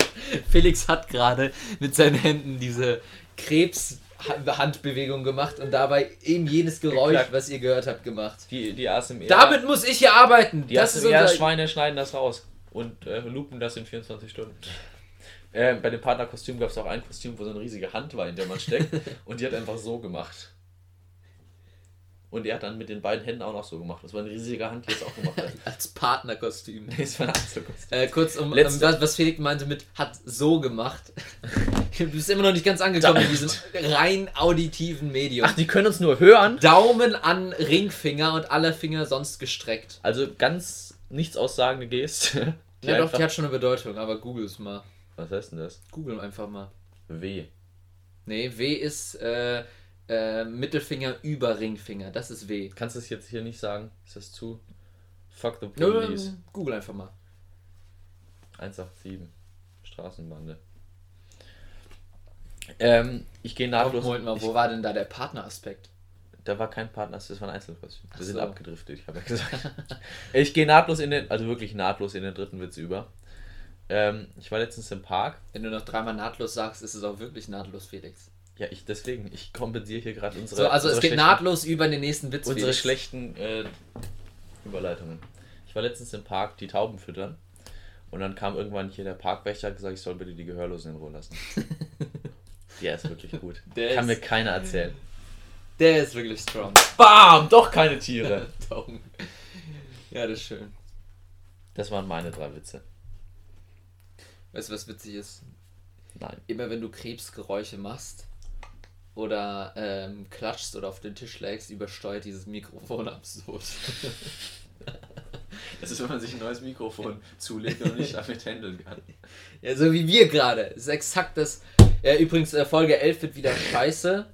Felix hat gerade mit seinen Händen diese Krebs-Handbewegung gemacht und dabei eben jenes Geräusch, Geklackt. was ihr gehört habt, gemacht. Die, die ASMR. Damit muss ich hier arbeiten. die das ist ASMR unser... Schweine schneiden das raus und äh, lupen das in 24 Stunden. Ähm, bei dem Partnerkostüm gab es auch ein Kostüm, wo so eine riesige Hand war, in der man steckt. und die hat einfach so gemacht. Und er hat dann mit den beiden Händen auch noch so gemacht. Das war eine riesige Hand, die es auch gemacht hat. Als Partnerkostüm. Das war ein Anzugkostüm. Äh, kurz um, um Letzte- was, was Felix meinte mit hat so gemacht. du bist immer noch nicht ganz angekommen in diesem rein auditiven Medium. Ach, die können uns nur hören. Daumen an Ringfinger und alle Finger sonst gestreckt. Also ganz nichts aussagende Geste. Die Ja, doch, die hat schon eine Bedeutung, aber google es mal. Was heißt denn das? Google einfach mal. W. Nee, W ist äh, äh, Mittelfinger über Ringfinger. Das ist W. Kannst du es jetzt hier nicht sagen? Ist das zu? Fuck the Nö, police. Google einfach mal. 187. Straßenbande. Ähm, ich gehe nahtlos. Moment mal, wo war denn da der Partneraspekt? Da war kein Partner, das war ein Einzelkostüm. Wir Ach sind so. abgedriftet, ich habe ja gesagt. ich gehe nahtlos in den, also wirklich nahtlos in den dritten Witz über. Ähm, ich war letztens im Park. Wenn du noch dreimal nahtlos sagst, ist es auch wirklich nahtlos, Felix. Ja, ich deswegen, ich kompensiere hier gerade unsere. So, also es unsere geht schlechten- nahtlos über den nächsten Witz. Unsere Felix. schlechten äh, Überleitungen. Ich war letztens im Park die Tauben füttern und dann kam irgendwann hier der Parkwächter und hat gesagt, ich soll bitte die Gehörlosen in Ruhe lassen. Der ist wirklich gut. Der Kann mir keiner erzählen. Der ist wirklich strong. Bam! Doch keine Tiere. Daumen. ja, das ist schön. Das waren meine drei Witze. Weißt du, was witzig ist? Nein. Immer wenn du Krebsgeräusche machst oder ähm, klatschst oder auf den Tisch legst, übersteuert dieses Mikrofon absurd. Das ist, wenn man sich ein neues Mikrofon zulegt und nicht damit handeln kann. ja, so wie wir gerade. Das ist exakt das. Ja, übrigens, äh, Folge 11 wird wieder scheiße.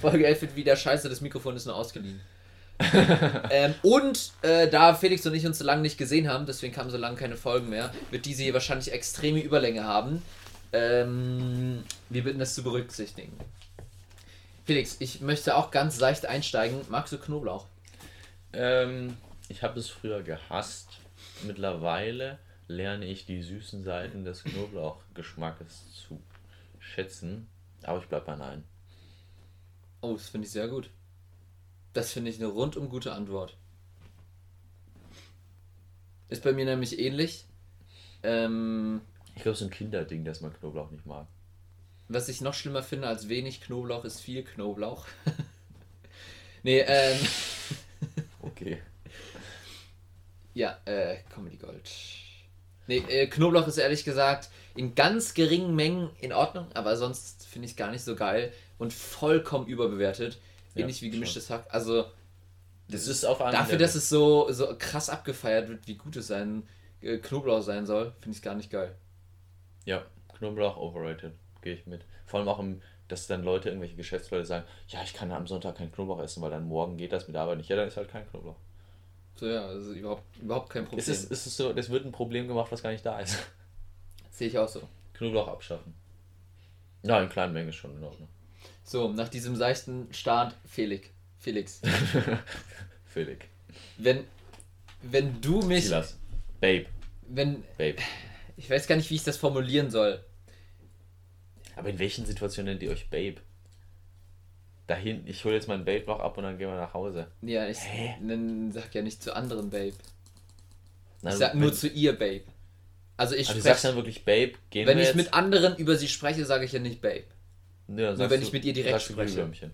Folge 11 wird wieder scheiße, das Mikrofon ist nur ausgeliehen. ähm, und äh, da Felix und ich uns so lange nicht gesehen haben, deswegen kamen so lange keine Folgen mehr, wird diese hier wahrscheinlich extreme Überlänge haben. Ähm, wir bitten das zu berücksichtigen. Felix, ich möchte auch ganz leicht einsteigen. Magst du Knoblauch? Ähm, ich habe es früher gehasst. Mittlerweile lerne ich die süßen Seiten des Knoblauchgeschmackes zu schätzen. Aber ich bleib bei Nein. Oh, das finde ich sehr gut. Das finde ich eine rundum gute Antwort. Ist bei mir nämlich ähnlich. Ähm, Ich glaube, es ist ein Kinderding, dass man Knoblauch nicht mag. was ich noch schlimmer finde als wenig Knoblauch ist viel Knoblauch. nee, ähm, Okay. ja, äh, Comedy Gold. Nee, äh, Knoblauch ist ehrlich gesagt in ganz geringen Mengen in Ordnung, aber sonst finde ich es gar nicht so geil und vollkommen überbewertet. Ja, Ähnlich wie gemischtes Hack. Also, Das ist auf einem Dafür, dass es so, so krass abgefeiert wird, wie gut es sein äh, Knoblauch sein soll, finde ich es gar nicht geil. Ja, Knoblauch overrated. Gehe ich mit. Vor allem auch, im, dass dann Leute, irgendwelche Geschäftsleute sagen, ja, ich kann am Sonntag keinen Knoblauch essen, weil dann morgen geht das mit der Arbeit nicht. Ja, dann ist halt kein Knoblauch. So ja, also überhaupt, überhaupt kein Problem. Es ist, es ist so, das wird ein Problem gemacht, was gar nicht da ist. Sehe ich auch so. Knoblauch abschaffen. Ja, in kleinen Mengen schon in Ordnung. So, nach diesem seichten Start, Felix. Felix. Felix. Wenn, wenn du mich. Silas. Babe. Wenn. Babe. Ich weiß gar nicht, wie ich das formulieren soll. Aber in welchen Situationen nennt ihr euch Babe? Dahin, ich hole jetzt mein Babe noch ab und dann gehen wir nach Hause. Ja, ich Hä? sag ja nicht zu anderen Babe. Nein, Ich sag nur zu ihr Babe. Also ich Ah, du sagst dann spreche. wirklich Babe, gehen Wenn wir ich jetzt? mit anderen über sie spreche, sage ich ja nicht Babe. Dann nur wenn du- ich mit ihr direkt spreche. Glühwürmchen.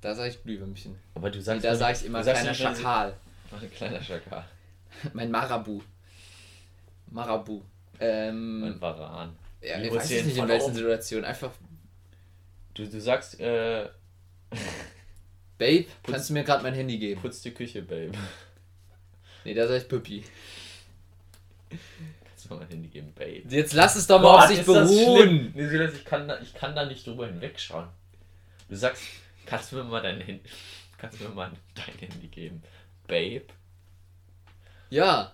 Da sage ich Glühwürmchen. Aber du Nee, sagst da nicht- sage ich immer kleiner Schakal. Ein kleiner Schakal. Mein Marabu. Marabu. Ähm, Mein Varan. ja, ich weiß den nicht in welchen? Situationen. Einfach Du, du sagst, äh, Babe, kannst du mir gerade mein Handy geben? putz die Küche, Babe. Nee, da sag ich Püppi. Kannst du mir mein Handy geben, Babe. Jetzt lass es doch mal auf sich beruhen. Nee, Silas, ich kann, da, ich kann da nicht drüber hinwegschauen. Du sagst, kannst du mir mal dein Handy, kannst du mir mal dein Handy geben, Babe? Ja.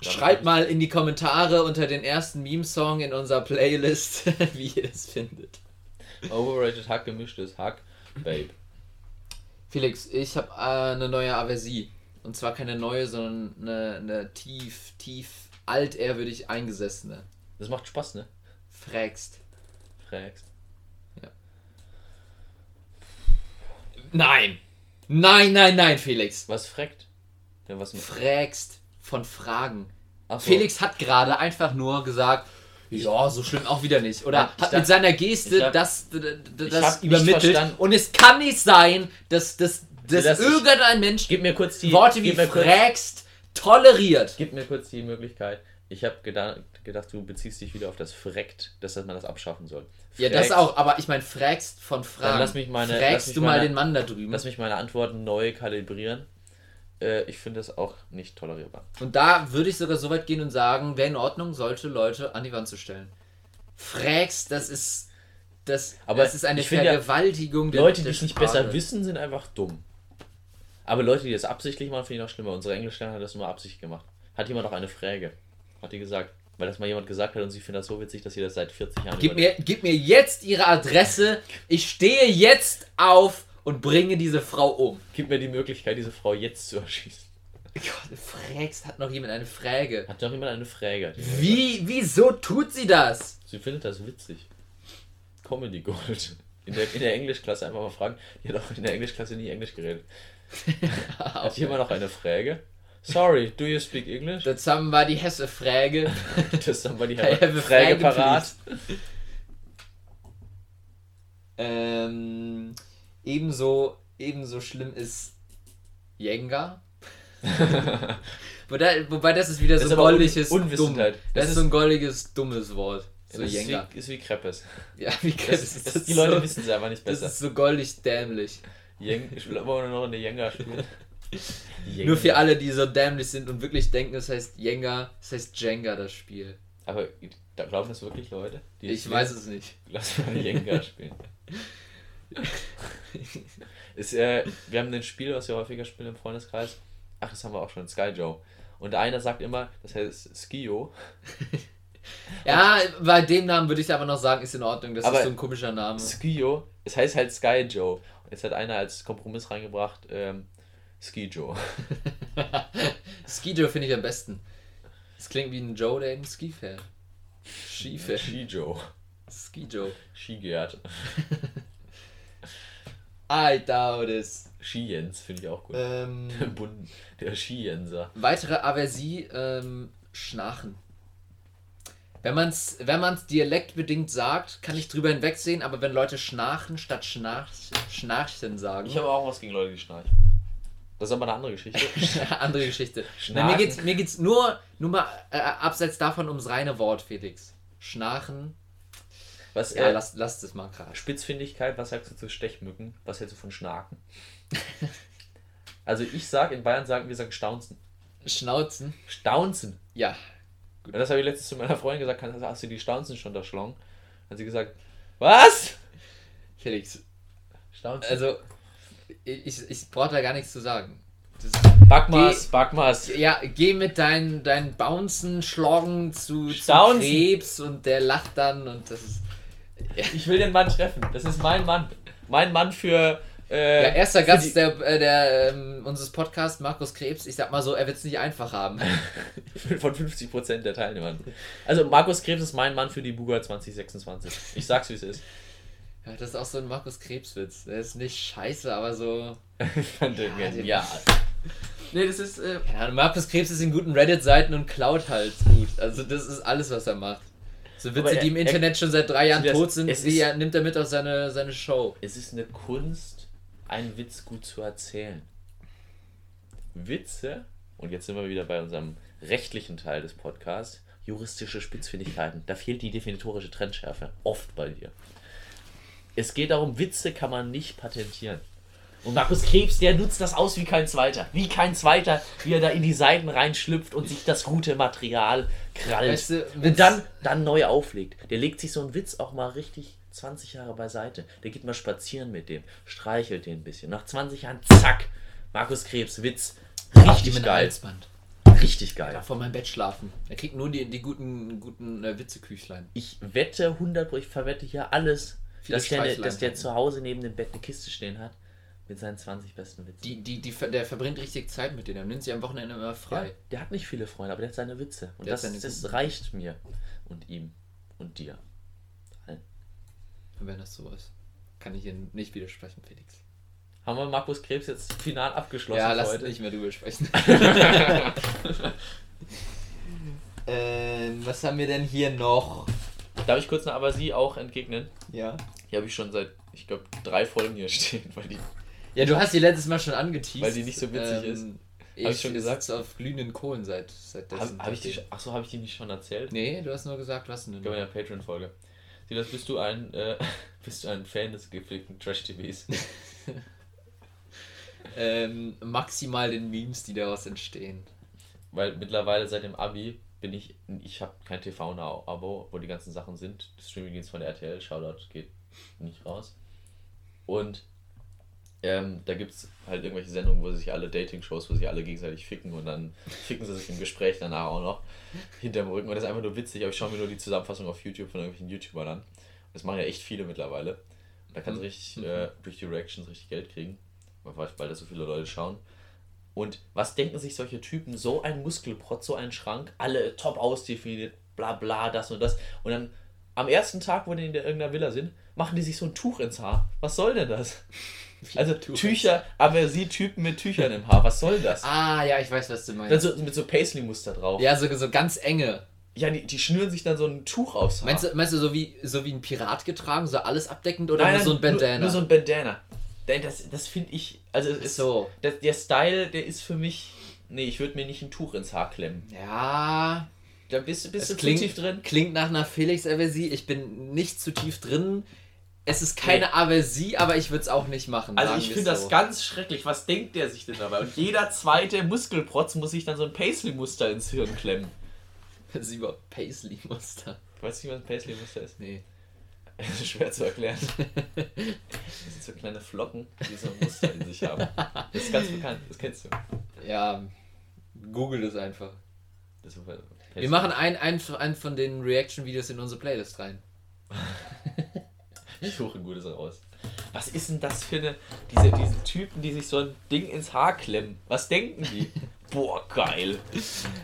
Schreibt mal in die Kommentare unter den ersten Meme-Song in unserer Playlist, wie ihr es findet. Overrated Hack, gemischtes Hack, Babe. Felix, ich habe äh, eine neue Aversie. Und zwar keine neue, sondern eine, eine tief, tief altehrwürdig eingesessene. Das macht Spaß, ne? Frägst. Fragst. Nein! Nein, nein, nein, Felix. Was fragt? Ja, was Frägst von Fragen. So. Felix hat gerade einfach nur gesagt, ja, so schlimm auch wieder nicht. Oder hat dacht- mit seiner Geste hab- das, das nicht übermittelt. Und es kann nicht sein, dass, dass, dass Das irgendein Mensch Gib mir kurz die. Worte wie frägst toleriert. Gib mir kurz die Möglichkeit. Ich habe gedacht, gedacht, du beziehst dich wieder auf das Freckt, dass man das abschaffen soll. Ja, das Frägst- auch, aber ich meine, frägst von Fragen. lass mich meine- frägst mich du mal meine- den Mann da drüben. Lass mich meine Antworten neu kalibrieren. Äh, ich finde das auch nicht tolerierbar. Und da würde ich sogar so weit gehen und sagen, wäre in Ordnung, solche Leute an die Wand zu stellen. Frägst, das ist. Das, Aber das ist eine finde ja, Vergewaltigung der Leute, die es nicht besser wissen, sind einfach dumm. Aber Leute, die das absichtlich machen, finde ich noch schlimmer. Unsere Englischlehrerin hat das immer absichtlich gemacht. Hat jemand noch eine Frage? Hat die gesagt. Weil das mal jemand gesagt hat und sie findet das so witzig, dass sie das seit 40 Jahren Gib mir, gib mir jetzt ihre Adresse. Ich stehe jetzt auf und bringe diese Frau um. Gib mir die Möglichkeit, diese Frau jetzt zu erschießen. Gott, Frägst, hat noch jemand eine Frage? Hat doch jemand eine Frage? Wie, wieso tut sie das? Sie findet das witzig. Comedy Gold. In der, in der Englischklasse einfach mal fragen. Die hat auch in der Englischklasse nie Englisch geredet. Hat jemand noch eine Frage? Sorry, do you speak English? Das haben wir die Hesse-Frage. Das haben wir die have a Frage Frage, parat. Ähm, ebenso, ebenso schlimm ist Jenga. wobei, wobei das ist wieder Das so ist ein Un- goldiges dumm. Unwissenheit. Das, Das ist ist- so ein goldiges dummes Wort. So das ist Jenga. wie, ist wie Kreppes. Ja, wie Das, das, das, das, die ist Leute so, wissen es einfach nicht Das besser. ist so goldig dämlich. Jeng, ich will aber noch eine Jenga spielen. Jenga. Nur für alle, die so dämlich sind und wirklich denken, das heißt Jenga, das heißt Jenga, das Spiel. Aber da glauben das wirklich Leute? Die Ich weiß es nicht. Lass mal Jenga spielen. ist, äh, wir haben ein Spiel, was wir häufiger spielen im Freundeskreis. Ach, das haben wir auch schon, Sky Joe. Und einer sagt immer, das heißt Skio. Ja, bei dem Namen würde ich aber noch sagen, ist in Ordnung. Das ist so ein komischer Name. Skio, es heißt halt Sky Joe. Jetzt hat einer als Kompromiss reingebracht, ähm, Ski Joe. Ski-Joe finde ich am besten. Das klingt wie ein Joe, der eben Ski fährt. Ski fährt. Ski Joe. Ski-Joe. Skigert. I doubt it. Skijens finde ich auch gut. Ähm, Bund, der Skijenser. weitere Aversie, ähm, Schnarchen. Wenn man es wenn man's dialektbedingt sagt, kann ich drüber hinwegsehen, aber wenn Leute schnarchen statt Schnarch, Schnarchen sagen, Ich habe auch was gegen Leute, die schnarchen. Das ist aber eine andere Geschichte. andere Geschichte. Schnarchen. mir geht's, mir geht's nur, nur mal äh, abseits davon ums reine Wort, Felix. Schnarchen. Was, Ja, äh, lass, lass das mal gerade. Spitzfindigkeit, was sagst du zu Stechmücken? Was hältst du von Schnaken? also ich sag, in Bayern sagen wir sagen Staunzen. Schnauzen. Staunzen. Ja. Und das habe ich letztens zu meiner Freundin gesagt, "Kann- hast du die Staunzen schon da schlong? Hat sie gesagt, was? Felix. Staunzen. Also, Ich, ich brauche da gar nichts zu sagen. Das, Backmas, Backmas. ja, geh mit deinen, deinen Bouncen, Schlagen zu, zu. Krebs und der lacht dann und das ist. Ich will den Mann treffen. Das ist mein Mann. Mein Mann für. Äh, Ja, erster Gast die- der, äh, der ähm, unseres Podcasts, Markus Krebs. Ich sag mal so, er wird es nicht einfach haben. von 50% der Teilnehmern. Also Markus Krebs ist mein Mann für die Buga 2026. Ich sag's wie es ist. Ja, das ist auch so ein Markus Krebs-Witz. Der ist nicht scheiße, aber so. Ich fand den Ja, genial. Nee, das ist. Äh, Ja, Markus Krebs ist in guten Reddit-Seiten und klaut halt gut. Also, das ist alles, was er macht. So Witze, er- die im er- Internet schon seit drei Jahren tot sind, die er, nimmt er mit auf seine, seine Show. es ist eine Kunst, einen Witz gut zu erzählen. Witze, und jetzt sind wir wieder bei unserem rechtlichen Teil des Podcasts, juristische Spitzfindigkeiten. Da fehlt die definitorische Trennschärfe. Oft bei dir. Es geht darum, Witze kann man nicht patentieren. Und Markus Krebs, der nutzt das aus wie kein zweiter. Wie kein zweiter, wie er da in die Seiten reinschlüpft und sich das gute Material krallt. Weißt du, und dann, dann neu auflegt. Der legt sich so einen Witz auch mal richtig 20 Jahre beiseite. Der geht mal spazieren mit dem, streichelt den ein bisschen. Nach 20 Jahren, zack, Markus Krebs, Witz. Richtig geil. Halsband. Richtig geil. Ja, vor meinem Bett schlafen. Er kriegt nur die, die guten, guten äh, Witzeküchlein. Ich wette 100, ich verwette hier alles, dass der, ne- dass der zu Hause neben dem Bett eine Kiste stehen hat mit seinen 20 besten Witzen. Die, die, die, der verbringt richtig Zeit mit denen. Er nimmt sich am Wochenende immer Ja, frei. der hat nicht viele Freunde, aber der hat seine Witze. Und Der das, das reicht mir und ihm und dir. Wenn das so ist. Kann ich hier nicht widersprechen, Felix. Haben wir Markus Krebs jetzt final abgeschlossen Ja, lass heute? nicht mehr drüber sprechen. ähm, was haben wir denn hier noch? Darf ich kurz eine Avasie auch entgegnen? Ja. Die habe ich schon seit, ich glaube, drei Folgen hier stehen, weil die Ja, du hast die letztes Mal schon angeteased. Weil die nicht so witzig ist. Ich, Hab ich schon gesagt? auf glühenden Kohlen seit, seit Habe hab ich die, achso, habe ich die nicht schon erzählt? Nee, du hast nur gesagt, was denn? Ich glaube in der Patreon-Folge. Silas, bist du ein, äh, bist du ein Fan des gepflegten Trash-TVs? Ähm, maximal den Memes, die daraus entstehen. Weil mittlerweile seit dem Abi bin ich, ich habe kein TV-Abo, wo die ganzen Sachen sind. Das Streaming-Dienst von der RTL, Shoutout geht nicht raus. Und ähm, da gibt es halt irgendwelche Sendungen, wo sich alle Dating-Shows, wo sich alle gegenseitig ficken und dann ficken sie sich im Gespräch danach auch noch hinterm Rücken. Und das ist einfach nur witzig, aber ich schaue mir nur die Zusammenfassung auf YouTube von irgendwelchen YouTubern an. Das machen ja echt viele mittlerweile. Und da kannst du richtig äh, durch die Reactions richtig Geld kriegen, weil, das so viele Leute schauen. Und was denken sich solche Typen? So ein Muskelprotz, so ein Schrank, alle top ausdefiniert, bla bla, das und das. Und dann am ersten Tag, wo die in irgendeiner Villa sind, machen die sich so ein Tuch ins Haar. Was soll denn das? Also Tücher, aber sie Typen mit Tüchern im Haar, was soll das? Ah, ja, ich weiß, was du meinst. Dann so, mit so Paisley-Muster drauf. ja, so, so ganz enge. Ja, die, die schnüren sich dann so ein Tuch aufs Haar. Meinst du, meinst du so wie, so wie ein Pirat getragen, so alles abdeckend oder Nein, nur so ein Bandana? Nur, nur so ein Bandana. Das, das finde ich, also ist So. der, der Style, der ist für mich, nee, ich würde mir nicht ein Tuch ins Haar klemmen. ja, Da bist, bist du klingt, zu tief drin. klingt nach einer Felix-Aversie. Ich bin nicht zu tief drin. Es ist keine Aversie, aber ich würde es auch nicht machen. Also ich finde das so. ganz schrecklich. Was denkt der sich denn dabei? Und jeder zweite Muskelprotz muss sich dann so ein Paisley-Muster ins Hirn klemmen. Das ist überhaupt Paisley-Muster. Weißt du nicht, was ein Paisley-Muster ist? Nee. Schwer zu erklären. Das sind so kleine Flocken, die so ein Muster in sich haben. Das ist ganz bekannt, das kennst du. Ja, google das einfach. Das. Wir machen ein, ein, ein von den Reaction-Videos in unsere Playlist rein. Ich suche ein gutes raus. Was ist denn das für eine. Diese, diese Typen, die sich so ein Ding ins Haar klemmen. Was denken die? Boah, geil.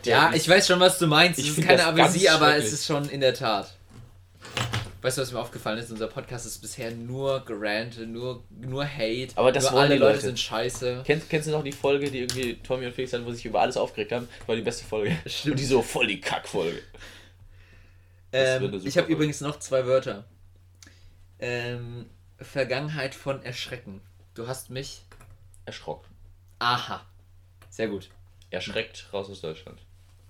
Ja, ich weiß schon, was du meinst. Ich Es ist keine Aversie, aber es ist schon in der Tat. Weißt du, was mir aufgefallen ist? Unser Podcast ist bisher nur Gerante, nur, nur Hate. Aber das nur wollen alle die Leute Leute. sind scheiße. Kennst, kennst du noch die Folge, die irgendwie Tommy und Felix hatten, wo sie sich über alles aufgeregt haben? War die beste Folge. Stimmt. Und die so voll die Kackfolge. Ähm, ich habe übrigens noch zwei Wörter. Ähm, Vergangenheit von Erschrecken. Du hast mich. Erschrocken. Aha. Sehr gut. Erschreckt raus aus Deutschland.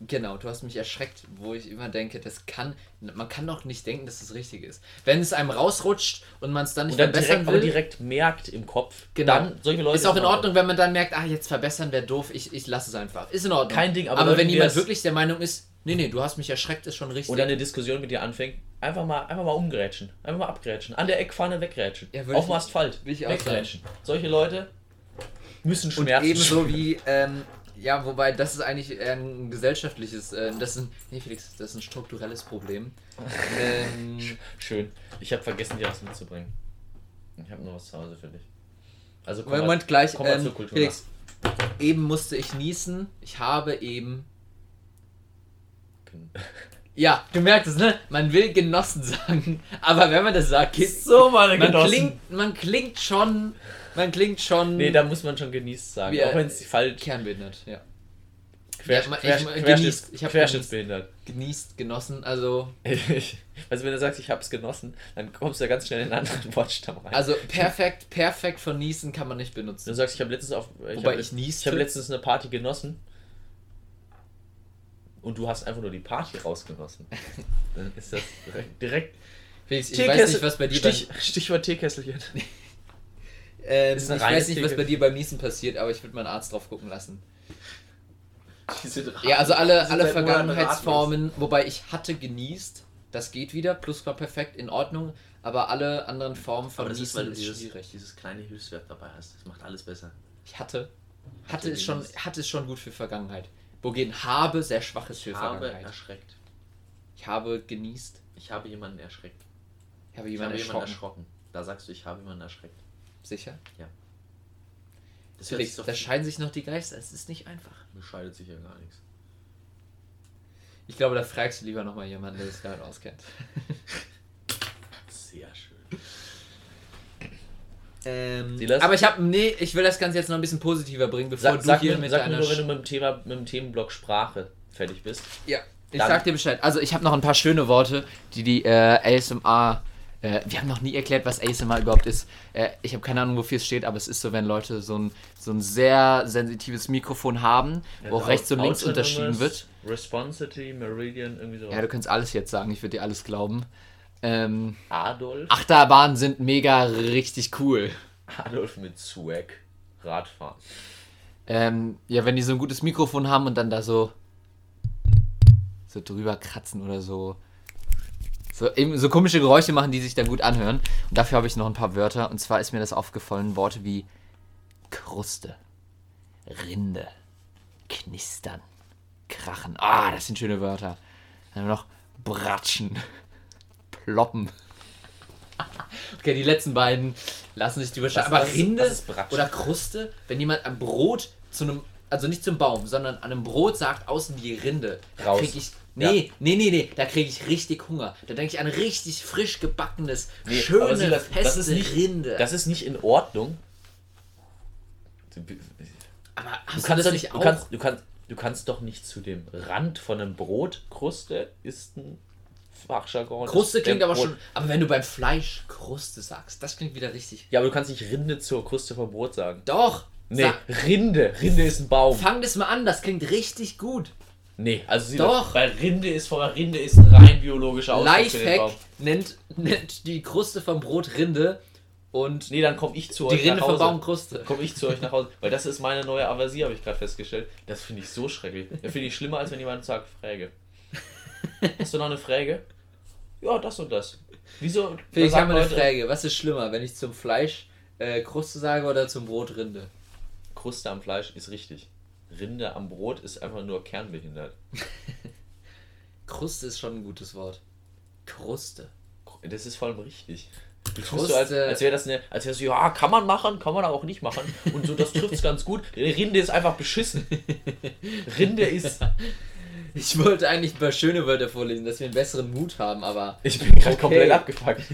Genau, du hast mich erschreckt, wo ich immer denke, das kann, man kann doch nicht denken, dass das richtig ist. Wenn es einem rausrutscht und man es dann nicht Und dann verbessern direkt, aber will, direkt merkt im Kopf. Genau. Dann solche Leute. ist auch in Ordnung, wenn man dann merkt, ah, jetzt verbessern wäre doof, ich, ich lasse es einfach. Ist in Ordnung. Kein Ding, aber aber wenn jemand wirklich der Meinung ist, nee, nee, du hast mich erschreckt, ist schon richtig. Oder eine Diskussion mit dir anfängt, einfach mal, einfach mal umgrätschen. Einfach mal abgrätschen. An der Eckpfanne weggrätschen. Ja, Auf dem Asphalt. weggrätschen. Solche Leute, müssen Und Schmerzen ebenso wie, ähm, ja, wobei das ist eigentlich eher ein gesellschaftliches, äh, das ist ein, nee Felix, das ist ein strukturelles Problem. ähm, Schön. Ich habe vergessen, dir was mitzubringen. Ich habe nur was zu Hause für dich. Also komm Moment, mal, gleich, komm mal ähm, zur Kultur. Felix, eben musste ich niesen, ich habe eben, nach. ja, du merkst es, ne? Man will genossen sagen, aber wenn man das sagt, ist So, meine man Genossen. klingt, man klingt schon, man klingt schon Nee, da muss man schon genießt sagen. Wie, auch wenn es falsch kernbehindert, ja. quer, ja, man- quer, ich- quer, genießt. Ich querschnittsbehindert. Genießt, genossen, also, also wenn du sagst, ich hab's genossen, dann kommst du ja ganz schnell in einen anderen Wortstamm rein. also perfekt, perfekt von niesen kann man nicht benutzen. du sagst, ich habe letztens auf ich Wobei hab, ich nieste. ich habe letztens eine Party genossen und du hast einfach nur die Party rausgenossen. Dann ist das direkt, direkt Felix, ich weiß nicht, was bei dir Stich, Stichwort Teekesselchen. beim, ähm, ist ich weiß nicht, was bei dir beim Niesen passiert, aber ich würde meinen Arzt drauf gucken lassen. Die sind Ja, also alle, alle Vergangenheitsformen, wobei ich hatte genießt, das geht wieder, plus war perfekt, in Ordnung, aber alle anderen Formen von Aber das ist, weil Niesen du ist, dieses, schwierig. dieses kleine Hilfswert dabei hast. Das macht alles besser. Ich hatte, hatte, Hatte ist schon, hatte ist schon gut für Vergangenheit. Wogegen habe sehr schwaches für Ich habe erschreckt. Ich habe genießt, Ich habe jemanden erschreckt. ich habe Ich jemanden habe jemanden erschrocken. erschrocken. Da sagst du, ich habe jemanden erschreckt. Sicher? Das Felix, da scheiden sich noch die Geister, es ist nicht einfach. bescheidet sich ja gar nichts. Ich glaube, da fragst du lieber nochmal jemanden, der sich damit auskennt. Sehr schön. Ähm, aber ich habe, nee, ich will das Ganze jetzt noch ein bisschen positiver bringen, bevor Sag, du sag, hier mir, mit sag deiner nur, wenn du mit dem, Thema, mit dem Themenblock Sprache fertig bist. Ja, ich Dann- sag dir Bescheid. Also ich habe noch ein paar schöne Worte, die die äh, ASMR. Äh, wir haben noch nie erklärt, was ASMR überhaupt ist. Äh, ich habe keine Ahnung, wofür es steht, aber es ist so, wenn Leute so ein, so ein sehr sensitives Mikrofon haben, wo auch rechts und links unterschieden wird. Responsity, Meridian, irgendwie sowas. Ja, du kannst alles jetzt sagen, ich würde dir alles glauben. Ähm, Adolf. Achterbahnen sind mega richtig cool. Adolf mit Swag. Radfahren. Ähm, ja, wenn die so ein gutes Mikrofon haben und dann da so so drüber kratzen oder so so, eben so komische Geräusche machen, die sich dann gut anhören. Und dafür habe ich noch ein paar Wörter. Und zwar ist mir das aufgefallen, Worte wie Kruste, Rinde, Knistern, Krachen. Ah, das sind schöne Wörter. Dann haben wir noch Bratschen, Ploppen. Okay, die letzten beiden lassen sich drüber streiten. Was- Aber Rinde was ist Bratschen? oder Kruste, wenn jemand am Brot zu einem, also nicht zum Baum, sondern an einem Brot sagt, außen die Rinde, da Raus. krieg ich, nee, nee, nee, nee, da kriege ich richtig Hunger. Da denke ich an richtig frisch gebackenes, Nee, schöne, feste das ist nicht- Rinde. Das ist nicht in Ordnung. Aber Du hast du, kannst, nicht nicht, auch? du, kannst, du, kannst, du kannst doch nicht zu dem Rand von einem Brot, Kruste ist ein Fachjargon. Kruste klingt aber schon, aber wenn du beim Fleisch Kruste sagst, das klingt wieder richtig. Ja, aber du kannst nicht Rinde zur Kruste vom Brot sagen. Doch, Nee, sag, Rinde. Rinde ist ein Baum. fang das mal an, das klingt richtig gut. Nee, also sie Doch. Weil Rinde ist vorher Rinde ist ein rein biologischer Ausdruck Lifehack nennt, nennt die Kruste vom Brot Rinde und Nee, dann komme ich zu die euch Rinde nach vom Hause. Baum Kruste. Komme ich zu euch nach Hause. Weil das ist meine neue Aversie, habe ich gerade festgestellt. Das finde ich so schrecklich. Das finde ich schlimmer, als wenn jemand sagt, Fräge. Hast du noch eine Fräge? Ja, das und das. Wieso? Ich habe eine Frage. Was ist schlimmer, wenn ich zum Fleisch äh, Kruste sage oder zum Brot Rinde? Kruste am Fleisch ist richtig. Rinde am Brot ist einfach nur kernbehindert. Kruste ist schon ein gutes Wort. Kruste. Das ist vor allem richtig. Du Kruste- so, als, als wäre das eine, als wäre so, ja, kann man machen, kann man aber auch nicht machen. Und so, das trifft es ganz gut. Rinde ist einfach beschissen. Rinde ist. Ich wollte eigentlich ein paar schöne Wörter vorlesen, dass wir einen besseren Mut haben, aber Ich bin gerade Okay. komplett abgepackt.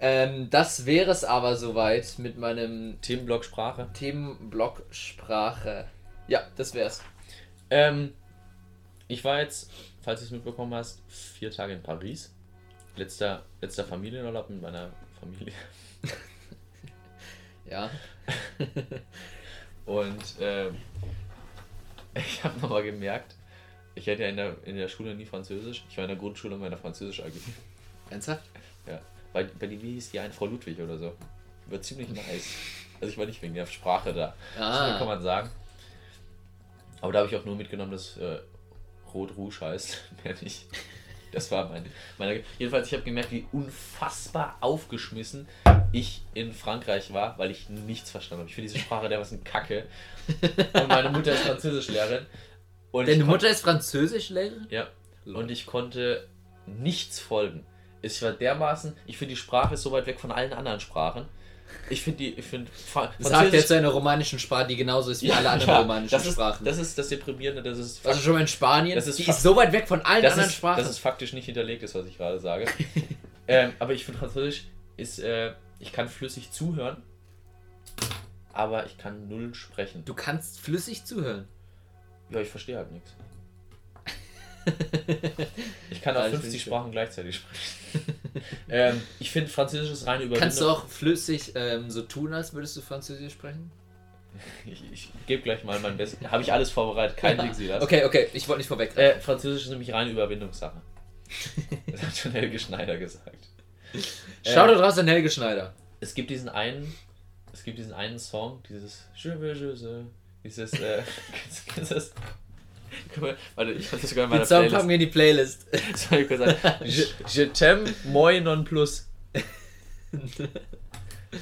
ähm, das wäre es aber soweit mit meinem Themenblock Sprache. Themenblock Sprache. Ja, das wär's. Ähm, ich war jetzt, falls du es mitbekommen hast, vier Tage in Paris. Letzter, letzter Familienurlaub mit meiner Familie. Ja. Und ähm, ich habe nochmal gemerkt, ich hätte ja in der, in der Schule nie Französisch. Ich war in der Grundschule in meiner Französisch AG. Ernsthaft? Ja. Bei, bei die, wie hieß die eine Frau Ludwig oder so? War ziemlich nice. Also ich war nicht wegen der Sprache da. Ah. So kann man sagen. Aber da habe ich auch nur mitgenommen, dass äh, Rot Rouge heißt. Mehr nicht. Das war meine. meine jedenfalls, ich habe gemerkt, wie unfassbar aufgeschmissen ich in Frankreich war, weil ich nichts verstanden habe. Ich finde diese Sprache dermaßen kacke. Und meine Mutter ist Französischlehrerin. Und Deine ich Mutter ist Französischlehrerin? Ja. Und ich konnte nichts folgen. Es war dermaßen, ich finde die Sprache ist so weit weg von allen anderen Sprachen. Ich finde die, ich finde Sagt jetzt eine romanische Sprache, die genauso ist wie alle anderen ja, romanischen das ist, Sprachen. Das ist das Deprimierende, das ist also schon mal in Spanien, Das ist die ist so weit weg von allen anderen ist, Sprachen. das ist faktisch nicht hinterlegt, ist, was ich gerade sage. ähm, aber ich finde Französisch ist, äh, ich kann flüssig zuhören, aber ich kann null sprechen. du kannst flüssig zuhören. Ja, ich verstehe halt nichts. Ich kann auch Ja, ich 50 finde Sprachen gleichzeitig sprechen. ähm, ich finde Französisch ist reine Überwindung. Kannst du auch flüssig ähm, so tun, als würdest du Französisch sprechen? Ich, ich gebe gleich mal mein Bestes. Habe ich alles vorbereitet, kein Ding, sie das. Okay, okay, ich wollte nicht vorweg. Äh, Französisch ist nämlich reine Überwindungssache. Das hat schon Helge Schneider gesagt. Schau äh, draußen an Helge Schneider. Es gibt diesen einen, es gibt diesen einen Song, dieses Je veux, je sais, dieses, äh, kennst, kennst das? Mal, Warte, ich das sogar in meiner Den Song Playlist. packen wir in die Playlist. Soll ich kurz sagen? Je, je t'aime, moi non plus.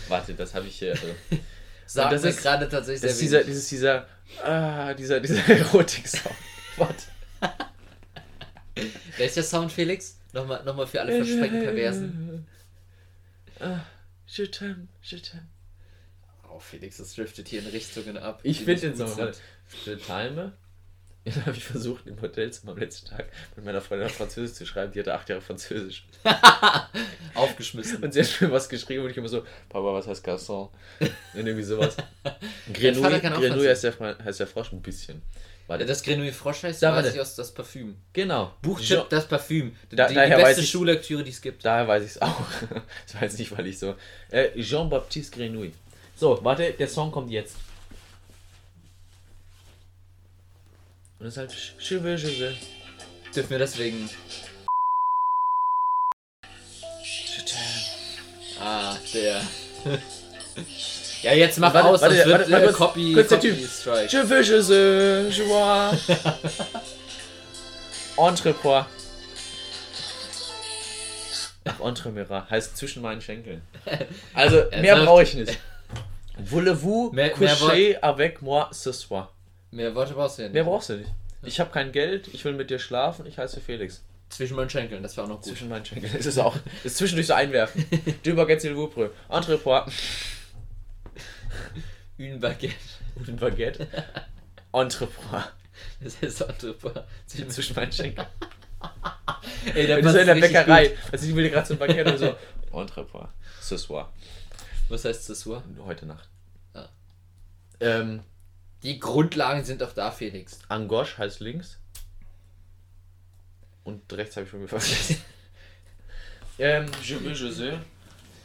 Warte, das habe ich hier. Also. Sag das ist- gerade tatsächlich Das ist sehr dieser, wenig. dieses, dieser, ah, dieser, dieser. Wer ist der Sound, Felix? Nochmal, nochmal für alle verschreckten Perversen. Ah, Je t'aime, je t'aime. Oh, Felix, das driftet hier in Richtungen ab. Ich finde den gut Song. sind. Je t'aime. Den habe ich versucht im Hotelzimmer am letzten Tag mit meiner Freundin auf Französisch zu schreiben. Die hatte acht Jahre Französisch. Aufgeschmissen. Und sie hat mir was geschrieben und ich immer so, Papa, was heißt Garçon? Und irgendwie sowas. Grenouille, heißt, der, Fra- heißt der Frosch ein bisschen. Warte. Das Grenouille Frosch heißt, Da, weiß ich aus das Parfüm. genau. Buchtipp, Jean- das Parfüm. Die, Da- die beste weiß ich- Schullektüre, die es gibt. Daher weiß ich es auch. Das jetzt nicht, weil ich so. Äh, Jean-Baptiste Grenouille. So, warte, der Song kommt jetzt. Und es ist halt. Je veux, je veux. Dürfen wir deswegen. Ah, der. ja, jetzt mach Warte, aus, warte, sonst wird warte, warte, äh, kurz- Copy, kurz der Copy Typ. Strike. Je veux, je sais, je vois. Entrepois. Ach, Entremera heißt zwischen meinen Schenkeln. Also, mehr brauche ich nicht. Voulez-vous coucher avec moi ce soir? Mehr Worte brauchst du ja nicht. Mehr brauchst du nicht. Ich habe kein Geld, ich will mit dir schlafen, ich heiße Felix. Zwischen meinen Schenkeln, das war auch noch gut. Zwischen meinen Schenkeln. Das ist auch. Das ist zwischendurch so einwerfen. Du baguette s'il vous plaît. Entrepois. Une Baguette. Und ein Baguette. Entrepois. Das ist Entrepot. Zwischen Zwischen meinen Schenkeln. Ey, da Wenn du in der Bäckerei. gut. Also ich will dir gerade so ein Baguette und so. Entrepois. Ce soir. Was heißt das so? Heute Nacht. Ah. Ähm, Die Grundlagen sind doch da, Felix. Angoche heißt links. Und rechts habe ich schon vergessen. ähm, je veux, je sais.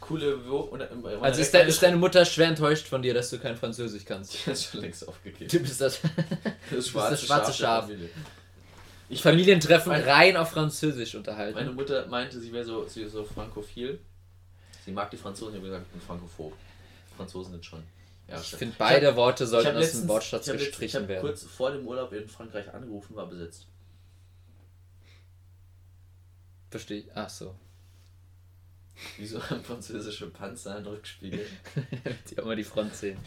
Coole Wo. Und, und, Also ist, de ist deine Mutter schwer enttäuscht von dir, dass du kein Französisch kannst. Das ist schon längst aufgegeben. Du bist das, Das schwarze Schaf. der Familie. Ich Familientreffen Meine- rein auf Französisch unterhalten. Meine Mutter meinte, sie wäre so, sie wäre so frankophil. Sie mag die Franzosen, ich habe gesagt, ich bin frankophob. Franzosen sind schon. Ja, ich finde, beide Worte ich sollten habe aus letztens, dem Wortschatz ich hab letzt- ich gestrichen hab werden. kurz vor dem Urlaub in Frankreich angerufen, war besetzt. Verstehe ich. Ach so. Wieso haben französische Panzer einen Rückspiegel? Die auch mal die Front sehen.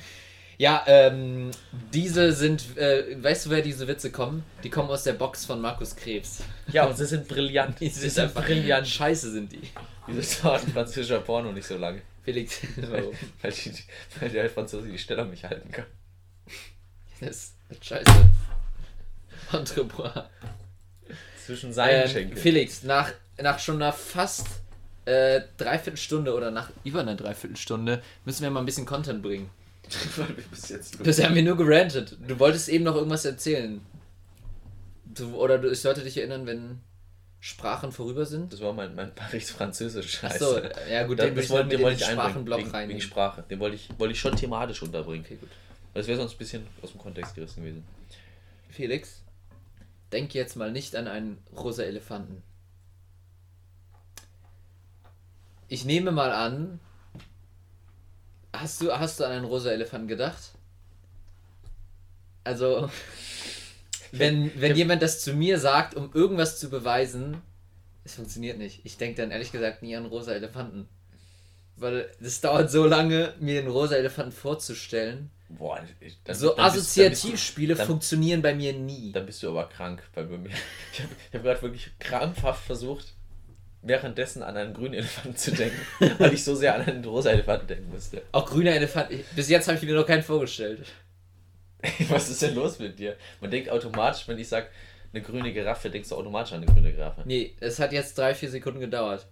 Ja, ähm, diese sind, äh, weißt du, wer diese Witze kommen? Die kommen aus der Box von Markus Krebs. Ja, und sie sind brillant. Die Sie sind brillant. Scheiße sind die. Wieso dauert ein französischer Porno nicht so lange? Felix, warum? Weil, die, weil der Franzose die Stellung nicht halten kann. Das ist scheiße. Entrepreneur. Zwischen seinen Ähm. Felix, nach, nach schon einer fast äh, Dreiviertelstunde oder nach über einer Dreiviertelstunde müssen wir mal ein bisschen Content bringen. Bis jetzt Bisher haben wir nur gerantet. Du wolltest eben noch irgendwas erzählen. Du, oder du, ich sollte dich erinnern, wenn Sprachen vorüber sind. Das war mein, mein Paris Französisch. Achso, ja gut, den das wollte, ich den wollte ich. Sprachenblock Wegen, wegen reinnehmen. Sprache. Den wollte ich, wollte ich schon thematisch unterbringen. Okay, gut. Das wäre sonst ein bisschen aus dem Kontext gerissen gewesen. Felix, denk jetzt mal nicht an einen rosa Elefanten. Ich nehme mal an, hast du, hast du an einen rosa Elefanten gedacht? Also, wenn, wenn jemand das zu mir sagt, um irgendwas zu beweisen, Es funktioniert nicht. Ich denke dann ehrlich gesagt nie an rosa Elefanten. Weil es dauert so lange, mir den rosa Elefanten vorzustellen. Boah, ich, dann, So dann Assoziativspiele dann- funktionieren bei mir nie. Dann bist du aber krank, weil bei mir. Ich habe hab gerade wirklich krampfhaft versucht, währenddessen an einen grünen Elefanten zu denken, weil ich so sehr an einen rosa Elefanten denken musste. Auch grüner Elefant. ich- Bis jetzt habe ich mir noch keinen vorgestellt. Was ist denn los mit dir? Man denkt automatisch, wenn ich sage, eine grüne Giraffe, denkst du automatisch an eine grüne Giraffe. Nee, es hat jetzt drei, vier Sekunden gedauert.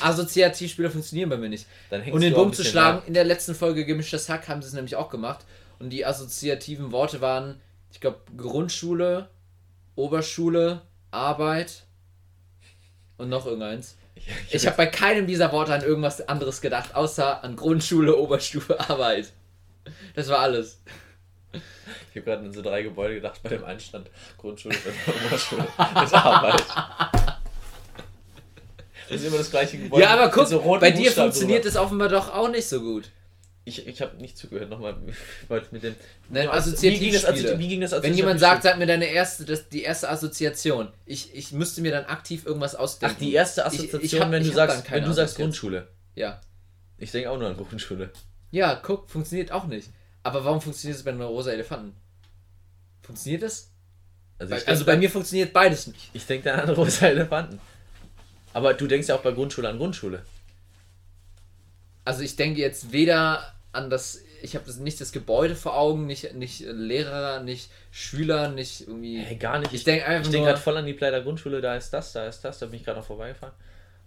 Assoziativspiele funktionieren bei mir nicht. Um den Bogen zu schlagen, nach. in der letzten Folge Gemischtes Hack haben sie es nämlich auch gemacht. Und die assoziativen Worte waren, ich glaube, Grundschule, Oberschule, Arbeit und noch irgendeins. Ich, Ich habe bei keinem dieser Worte an irgendwas anderes gedacht, außer an Grundschule, Oberstufe, Arbeit. Das war alles. Ich habe gerade an so drei Gebäude gedacht, bei dem Einstand Grundschule und Oberschule mit Arbeit. Das ist immer das gleiche Gebäude. Ja, aber guck, so bei dir Buchstaben funktioniert drüber. es offenbar doch auch nicht so gut. Ich, ich habe nicht zugehört, nochmal mit dem. Nein, wie ging das, Assoziativspiele. wie ging das Wenn jemand sagt, sag mir deine erste, das, die erste Assoziation. Ich, ich müsste mir dann aktiv irgendwas ausdenken. Ach, die erste Ich- ich Assoziation, hab- wenn, ich du sagst, wenn du sagst Assoziation. Grundschule. Ja. Ich denke auch nur an Grundschule. Ja, guck, funktioniert auch nicht. Aber warum funktioniert es bei einem rosa Elefanten? Funktioniert es? Also, Bei, also bei mir funktioniert beides nicht. Ich denke dann an rosa Elefanten. Aber du denkst ja auch bei Grundschule an Grundschule. Also ich denke jetzt weder an das, ich habe nicht das Gebäude vor Augen, nicht, nicht Lehrer, nicht Schüler, nicht irgendwie. Hey, gar nicht. Ich denke einfach Ich denke gerade voll an die Pleider Grundschule, da ist das, da ist das, da bin ich gerade noch vorbeigefahren.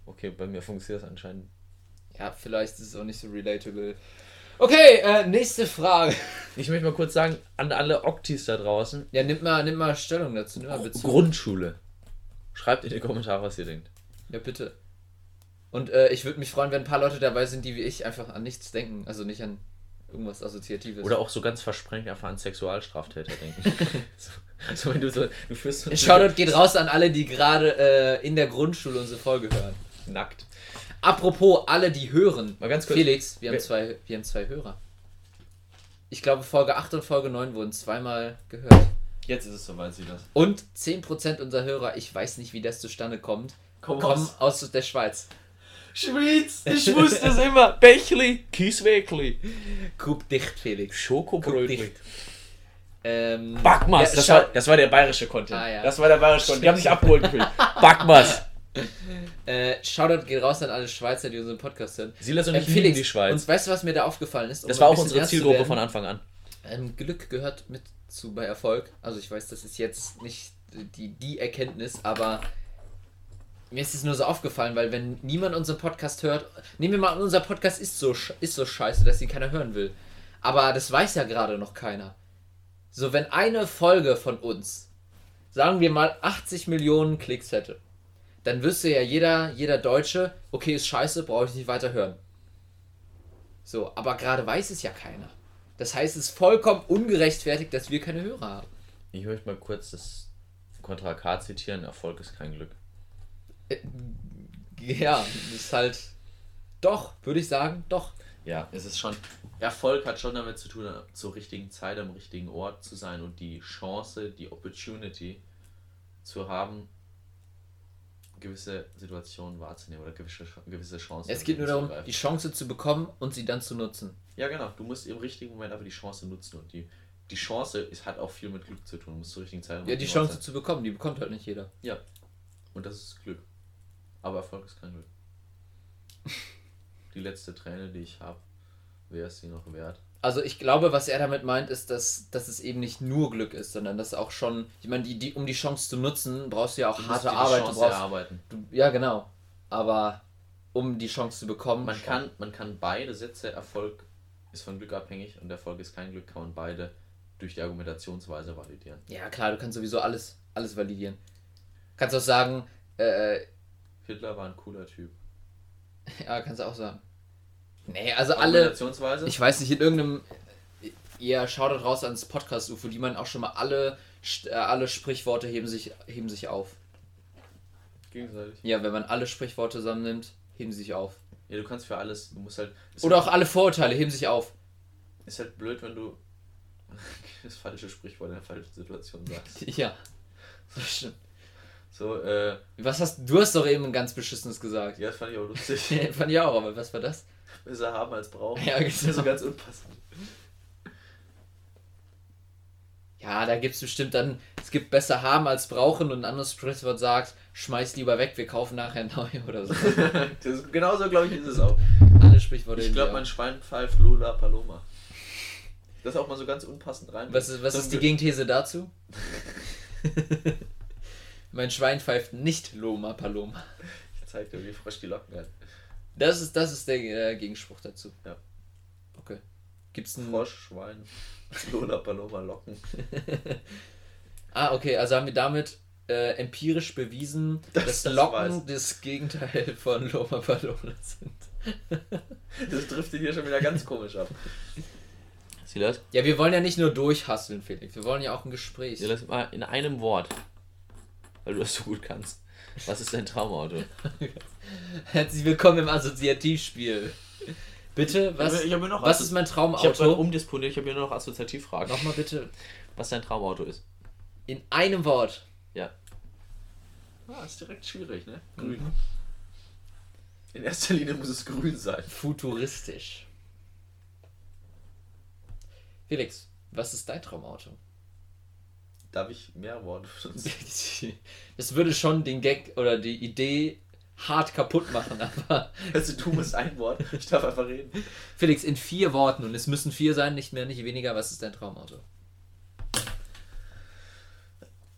Okay, bei mir funktioniert das anscheinend. Ja, vielleicht ist es auch nicht so relatable. Okay, äh, nächste Frage. Ich möchte mal kurz sagen, an alle Oktis da draußen, Ja, nimm mal, nimm mal Stellung dazu, nimm mal Bezug. Grundschule. Schreibt in die Kommentare, was ihr denkt. Ja, bitte. Und äh, ich würde mich freuen, wenn ein paar Leute dabei sind, die wie ich einfach an nichts denken. Also nicht an irgendwas Assoziatives. Oder auch so ganz versprengt einfach an Sexualstraftäter denken. so, so, wenn du so, du führst so Shoutout geht raus an alle, die gerade äh, in der Grundschule unsere Folge hören. nackt. Apropos alle, die hören. Mal ganz kurz. Felix, wir haben, zwei, wir haben zwei Hörer. Ich glaube, Folge 8 und Folge 9 wurden zweimal gehört. Jetzt ist es soweit, sie das. Und 10% unserer Hörer, ich weiß nicht, wie das zustande kommt, Komm kommen aus der Schweiz. Schweiz, ich wusste es immer. Bächli, Kieswägli, Kup dicht, Felix. Schokobrötli. Ähm, Backmas, ja, das, war, das war der bayerische Content. Ah, ja. Das war der bayerische Content. Die haben sich abgeholt gefühlt. Backmas. Äh, Shoutout geht raus an alle Schweizer, die unseren Podcast hören. Silas und Ähm, ich lieben Felix, die Schweiz. Und weißt du, was mir da aufgefallen ist? Um Das war auch unsere Zielgruppe von Anfang an. Ähm, Glück gehört mit zu bei Erfolg. Also ich weiß, das ist jetzt nicht die, die Erkenntnis, aber mir ist es nur so aufgefallen, weil wenn niemand unseren Podcast hört, nehmen wir mal an, unser Podcast ist so, ist so scheiße, dass ihn keiner hören will. Aber das weiß ja gerade noch keiner. So, wenn eine Folge von uns, sagen wir mal 80 Millionen Klicks hätte, dann wüsste ja jeder, jeder Deutsche, okay, ist scheiße, brauche ich nicht weiter hören. So, aber gerade weiß es ja keiner. Das heißt, es ist vollkommen ungerechtfertigt, dass wir keine Hörer haben. Ich möchte mal kurz das Kontra K zitieren. Erfolg ist kein Glück. Ja, das ist halt. Doch, würde ich sagen, doch. Ja, es ist schon. Erfolg hat schon damit zu tun, zur richtigen Zeit am richtigen Ort zu sein und die Chance, die Opportunity zu haben, gewisse Situationen wahrzunehmen oder gewisse, gewisse Chancen. Es geht nur darum, die Chance zu bekommen und sie dann zu nutzen. Ja, genau. Du musst im richtigen Moment aber die Chance nutzen und die, die Chance ist, hat auch viel mit Glück zu tun. Du musst zur richtigen Zeit. Ja, die Chance zu bekommen, die bekommt halt nicht jeder. sein. Ja. Und das ist Glück. Aber Erfolg ist kein Glück. die letzte Träne, die ich habe, wäre es sie noch wert. Also ich glaube, was er damit meint, ist, dass, dass es eben nicht nur Glück ist, sondern dass auch schon, ich meine, die, die, um die Chance zu nutzen, brauchst du ja auch Du harte Arbeit. Du Chance brauchst, erarbeiten. du, ja, genau. Aber um die Chance zu bekommen, Man schon. kann, man kann beide Sätze, Erfolg ist von Glück abhängig und Erfolg ist kein Glück, kann man beide durch die Argumentationsweise validieren. Ja, klar, du kannst sowieso alles, alles validieren. Kannst auch sagen, äh, Hitler war ein cooler Typ. ja, kannst du auch sagen. Nee, also alle, ich weiß nicht, in irgendeinem, ihr schaut raus ans Podcast-UFO, die meinen auch schon mal, alle, äh, alle Sprichworte heben sich, heben sich auf. Gegenseitig. Ja, wenn man alle Sprichworte zusammennimmt, heben sie sich auf. Ja, du kannst für alles, du musst halt. Oder halt, auch alle Vorurteile heben sich auf. Ist halt blöd, wenn du das falsche Sprichwort in der falschen Situation sagst. Ja. Das stimmt. So, äh, Was hast du hast doch eben ein ganz beschissenes gesagt. ja, das fand ich auch lustig. Fand ich auch, aber was war das? Besser haben als brauchen. Ja, Das ist genau. so ganz unpassend. Ja, da gibt es bestimmt dann, es gibt besser haben als brauchen und ein anderes Sprichwort sagt, schmeiß lieber weg, wir kaufen nachher neu oder so. das genauso, glaube ich, ist es auch. Alle Sprichworte. Ich glaube, mein Schwein pfeift Lola Paloma. Das ist auch mal so ganz unpassend rein. Was ist, was So ist die Ge- Gegenthese dazu? mein Schwein pfeift nicht Loma Paloma. Ich zeig dir, wie frisch die Locken hat. Das ist, das ist der äh, Gegenspruch dazu. Ja. Okay. Gibt's ein. Frosch, Schwein, Lola Paloma Locken. Ah, okay, also haben wir damit äh, empirisch bewiesen, Dass dass das Locken weiß. das Gegenteil von Loma Paloma sind. Das driftet hier schon wieder ganz komisch ab. Silas? Ja, wir wollen ja nicht nur durchhasseln, Felix. Wir wollen ja auch ein Gespräch. Silas, mal in einem Wort. Weil du das so gut kannst. Was ist dein Traumauto? Herzlich willkommen im Assoziativspiel. Bitte, was, Ich hab mir noch was ist mein Ich habe Traumauto? umdisponiert, ich habe hier nur noch Assoziativfragen. Nochmal bitte Was dein Traumauto ist. in einem Wort. Ja. Ah, ist direkt schwierig, ne? Grün. In erster Linie muss es grün sein. Futuristisch. Felix, was ist dein Traumauto? Darf ich mehr Worte benutzen? Das würde schon den Gag oder die Idee hart kaputt machen, aber Also du musst ein Wort, ich darf einfach reden. Felix, in vier Worten, und es müssen vier sein, nicht mehr, nicht weniger, was ist dein Traumauto?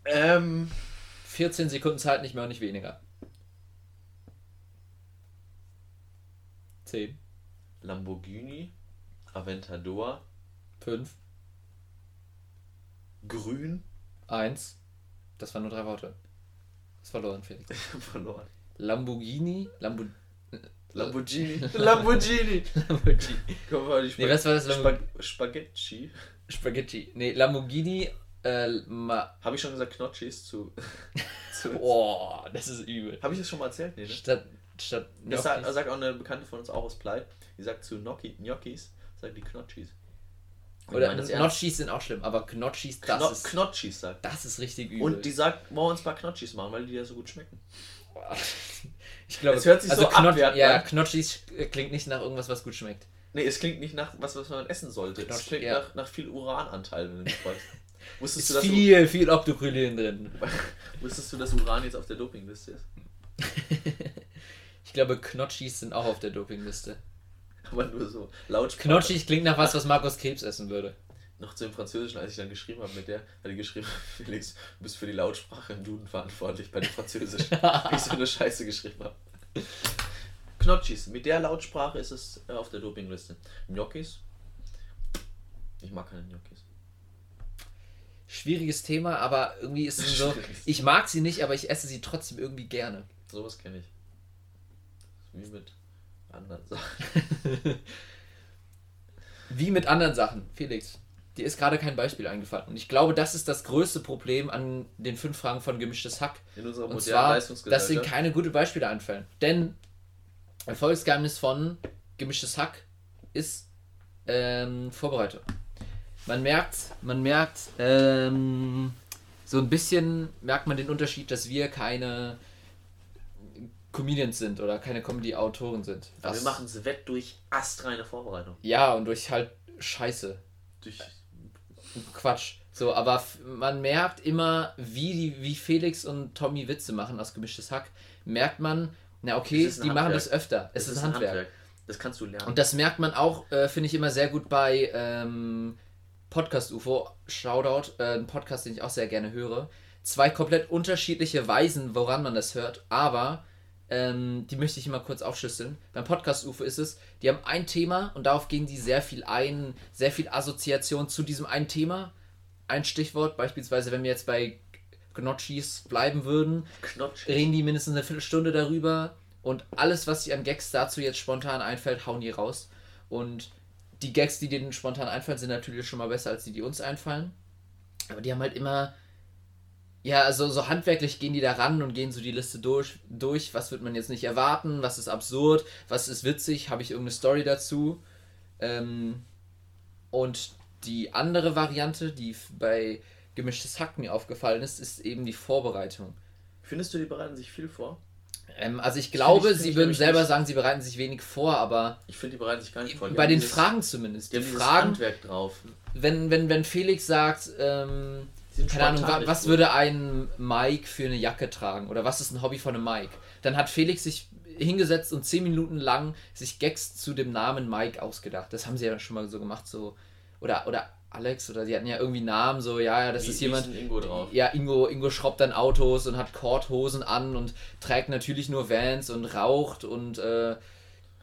Ähm, 14 Sekunden Zeit, nicht mehr und nicht weniger. 10, Lamborghini, Aventador, 5, grün, 1. Das waren nur drei Worte. Das verloren, Felix. ich hab verloren. Lamborghini, Lambo, Lamborghini, Lamborghini. Lamborghini. Komm mal, die Nee, was war das? Spag Spaghetti. Spaghetti. Nee, Lamborghini, äh, ma, Habe ich schon gesagt, Knotschis zu. zu oh, das ist übel. Habe ich das schon mal erzählt? Nee, ne? Statt, statt Das sagt, sagt auch eine Bekannte von uns auch aus Plei. Die sagt zu Gnocchi, Gnocchis, sagt die Knotschis. Oder. Gnocchis sind auch schlimm, aber Gnocchis, das Kno ist, Knotschis sagt. das ist richtig übel. Und die sagt, wollen wir uns ein paar Knotschis machen, weil die ja so gut schmecken. ich glaube, Es hört sich so Knot- abwertend Ja. Knotschis klingt nicht nach irgendwas, was gut schmeckt. Nee, es klingt nicht nach was, was man essen sollte. Knotsch, es klingt ja. nach, nach viel Urananteil, wenn du mich fragst. Wusstest Ist du, dass, viel, viel Octocrylin drin. wusstest du, dass Uran jetzt auf der Dopingliste ist? Ich glaube, Knotschis sind auch auf der Dopingliste. Aber nur so laut. Knotschis klingt nach was, was Markus Krebs essen würde. Noch zu dem Französischen, als ich dann geschrieben habe mit der, hat die geschrieben, Felix, du bist für die Lautsprache im Duden verantwortlich bei dem Französisch. Wie ich so eine Scheiße geschrieben habe. Knotschis, mit der Lautsprache ist es äh, auf der Dopingliste. Gnocchis? Ich mag keine Gnocchis. Schwieriges Thema, aber irgendwie ist es so. Ich mag sie nicht, aber ich esse sie trotzdem irgendwie gerne. Sowas kenne ich. Wie mit anderen Sachen. Wie mit anderen Sachen. Felix, dir ist gerade kein Beispiel eingefallen. Und ich glaube, das ist das größte Problem an den fünf Fragen von Gemischtes Hack. In unserer Und zwar, dass ihnen keine gute Beispiele einfallen. Denn Erfolgsgeheimnis von Gemischtes Hack ist ähm, Vorbereitung. Man merkt, man merkt, ähm, so ein bisschen merkt man den Unterschied, dass wir keine Comedians sind oder keine Comedy-Autoren sind. Aber wir machen es wett durch astreine Vorbereitung. Ja, und durch halt Scheiße. Durch Quatsch. So, aber man merkt immer, wie, die, wie Felix und Tommy Witze machen aus gemischtes Hack, merkt man, na okay, ist die machen Handwerk. das öfter. Es ist, ein Handwerk. Das kannst du lernen. Und das merkt man auch, äh, finde ich immer sehr gut bei ähm, Podcast UFO. Shoutout, äh, ein Podcast, den ich auch sehr gerne höre. Zwei komplett unterschiedliche Weisen, woran man das hört, aber ähm, die möchte ich mal kurz aufschlüsseln. Beim Podcast UFO ist es, die haben ein Thema und darauf gehen die sehr viel ein, sehr viel Assoziation zu diesem einen Thema. Ein Stichwort, beispielsweise, wenn wir jetzt bei Gnocchis bleiben würden, Knotsch. reden die mindestens eine Viertelstunde darüber und alles, was sich an Gags dazu jetzt spontan einfällt, hauen die raus. Und die Gags, die denen spontan einfallen, sind natürlich schon mal besser als die, die uns einfallen. Aber die haben halt immer, ja, also so handwerklich gehen die da ran und gehen so die Liste durch, durch. Was wird man jetzt nicht erwarten? Was ist absurd? Was ist witzig? Habe ich irgendeine Story dazu? Ähm, und die andere Variante, die bei gemischtes Hack mir aufgefallen ist, ist eben die Vorbereitung. Findest du, die bereiten sich viel vor? Ähm, also ich glaube, ich- sie würden selber nicht. sagen, sie bereiten sich wenig vor, aber Ich finde, die bereiten sich gar nicht vor. Die bei den dieses- Fragen zumindest. Die Die Fragen, Handwerk drauf. wenn, wenn, wenn Felix sagt, ähm, keine Ahnung, wa was würde ein Mike für eine Jacke tragen oder was ist ein Hobby von einem Mike, dann hat Felix sich hingesetzt und zehn Minuten lang sich Gags zu dem Namen Mike ausgedacht. Das haben sie ja schon mal so gemacht, so oder oder Alex oder die hatten ja irgendwie Namen, so ja, ja, das Wie- ist jemand. ein Ingo drauf. Ja, Ingo, Ingo schraubt dann Autos und hat Korthosen an und trägt natürlich nur Vans und raucht und äh,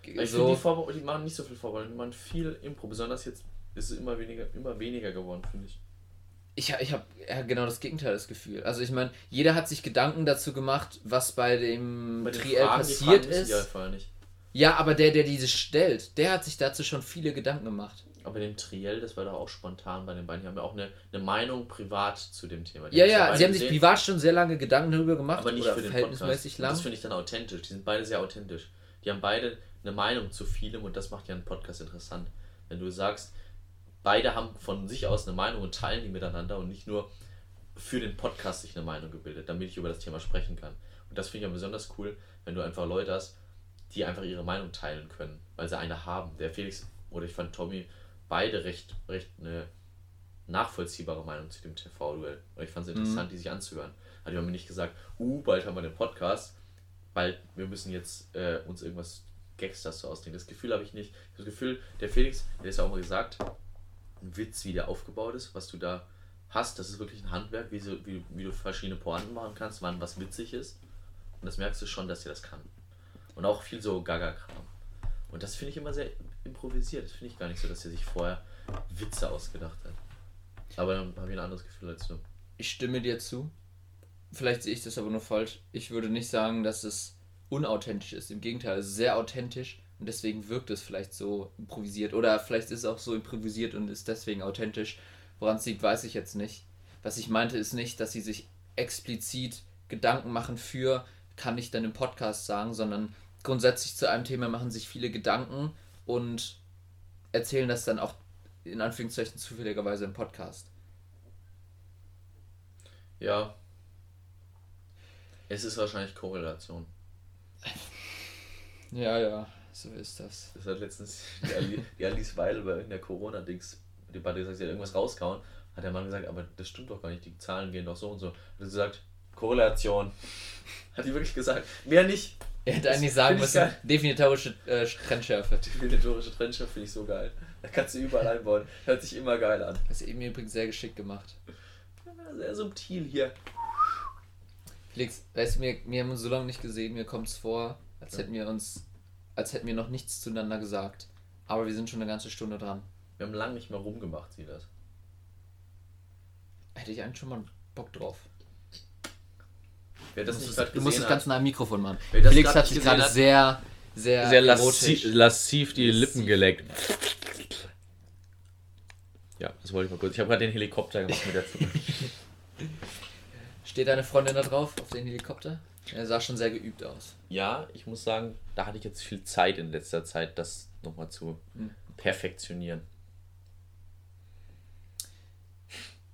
Ich finde, die, die machen nicht so viel Vorbereitung, die machen viel Impro. Besonders jetzt ist es immer weniger, immer weniger geworden, finde ich. Ich, ich habe ja, genau das Gegenteil das Gefühl. Also ich meine, jeder hat sich Gedanken dazu gemacht, was bei dem Bei Fragen, die passiert ist. halt. Ja, aber der, der diese stellt, der hat sich dazu schon viele Gedanken gemacht. Aber dem Triell, das war doch auch spontan bei den beiden. Die haben ja auch eine, eine Meinung privat zu dem Thema. Die Ja, ja, sie haben sich privat schon sehr lange Gedanken darüber gemacht. aber nicht für den verhältnismäßig Podcast. Und Das lang. finde ich dann authentisch. Die sind beide sehr authentisch. Die haben beide eine Meinung zu vielem und das macht ja einen Podcast interessant. Wenn du sagst, beide haben von sich aus eine Meinung und teilen die miteinander und nicht nur für den Podcast sich eine Meinung gebildet, damit ich über das Thema sprechen kann. Und das finde ich ja besonders cool, wenn du einfach Leute hast, die einfach ihre Meinung teilen können, weil sie eine haben. Der Felix oder ich fand Tommy beide recht, recht eine nachvollziehbare Meinung zu dem TV-Duell. Und ich fand es interessant, die sich anzuhören. Also die haben mir nicht gesagt, uh, bald haben wir den Podcast, bald, wir müssen jetzt äh, uns irgendwas Gags so ausdenken. Das Gefühl habe ich nicht. Das Gefühl, der Felix, der ist ja auch mal gesagt, ein Witz, wie der aufgebaut ist, was du da hast, das ist wirklich ein Handwerk, wie, so, wie, wie du verschiedene Pointen machen kannst, wann was witzig ist. Und das merkst du schon, dass er das kann. Und auch viel so Gaga-Kram. Und das finde ich immer sehr improvisiert. Das finde ich gar nicht so, dass er sich vorher Witze ausgedacht hat. Aber dann habe ich ein anderes Gefühl als du. Ich stimme dir zu. Vielleicht sehe ich das aber nur falsch. Ich würde nicht sagen, dass es unauthentisch ist. Im Gegenteil, es ist sehr authentisch und deswegen wirkt es vielleicht so improvisiert. Oder vielleicht ist es auch so improvisiert und ist deswegen authentisch. Woran es liegt, weiß ich jetzt nicht. Was ich meinte, ist nicht, dass sie sich explizit Gedanken machen für, kann ich dann im Podcast sagen, sondern grundsätzlich zu einem Thema machen sich viele Gedanken und erzählen das dann auch in Anführungszeichen zufälligerweise im Podcast. Ja. Es ist wahrscheinlich Korrelation. Ja, ja, so ist das. Das hat letztens die, Ali, die Alice Weidel bei irgendeiner Corona-Dings-Debatte gesagt, sie hat irgendwas rausgehauen. Hat der Mann gesagt, aber das stimmt doch gar nicht, die Zahlen gehen doch so und so. Hat sie gesagt, Korrelation. Hat die wirklich gesagt. Mehr nicht. Er hätte eigentlich sagen müssen, definitorische äh, Trennschärfe. Die vegetatorische Trennschaft finde ich so geil. Da kannst du überall einbauen. Hört sich immer geil an. Das ist eben übrigens sehr geschickt gemacht. Ja, Sehr subtil hier. Felix, weißt du, wir, wir haben uns so lange nicht gesehen, mir kommt es vor, als Ja. hätten wir uns, als hätten wir noch nichts zueinander gesagt. Aber wir sind schon eine ganze Stunde dran. Wir haben lange nicht mehr rumgemacht, sie das. Hätte ich eigentlich schon mal Bock drauf. Wer das du nicht musst, gerade du musst das ganz nah am Mikrofon machen. Felix hat nicht sich gerade sehr, sehr, Sehr lasziv, lasziv die Lippen Lasziv. geleckt. Ja, das wollte ich mal kurz. Ich habe gerade den Helikopter gemacht mit der Zunge. Steht deine Freundin da drauf, auf den Helikopter? Er sah schon sehr geübt aus. ja, ich muss sagen, da hatte ich jetzt viel Zeit in letzter Zeit, das nochmal zu Hm. perfektionieren.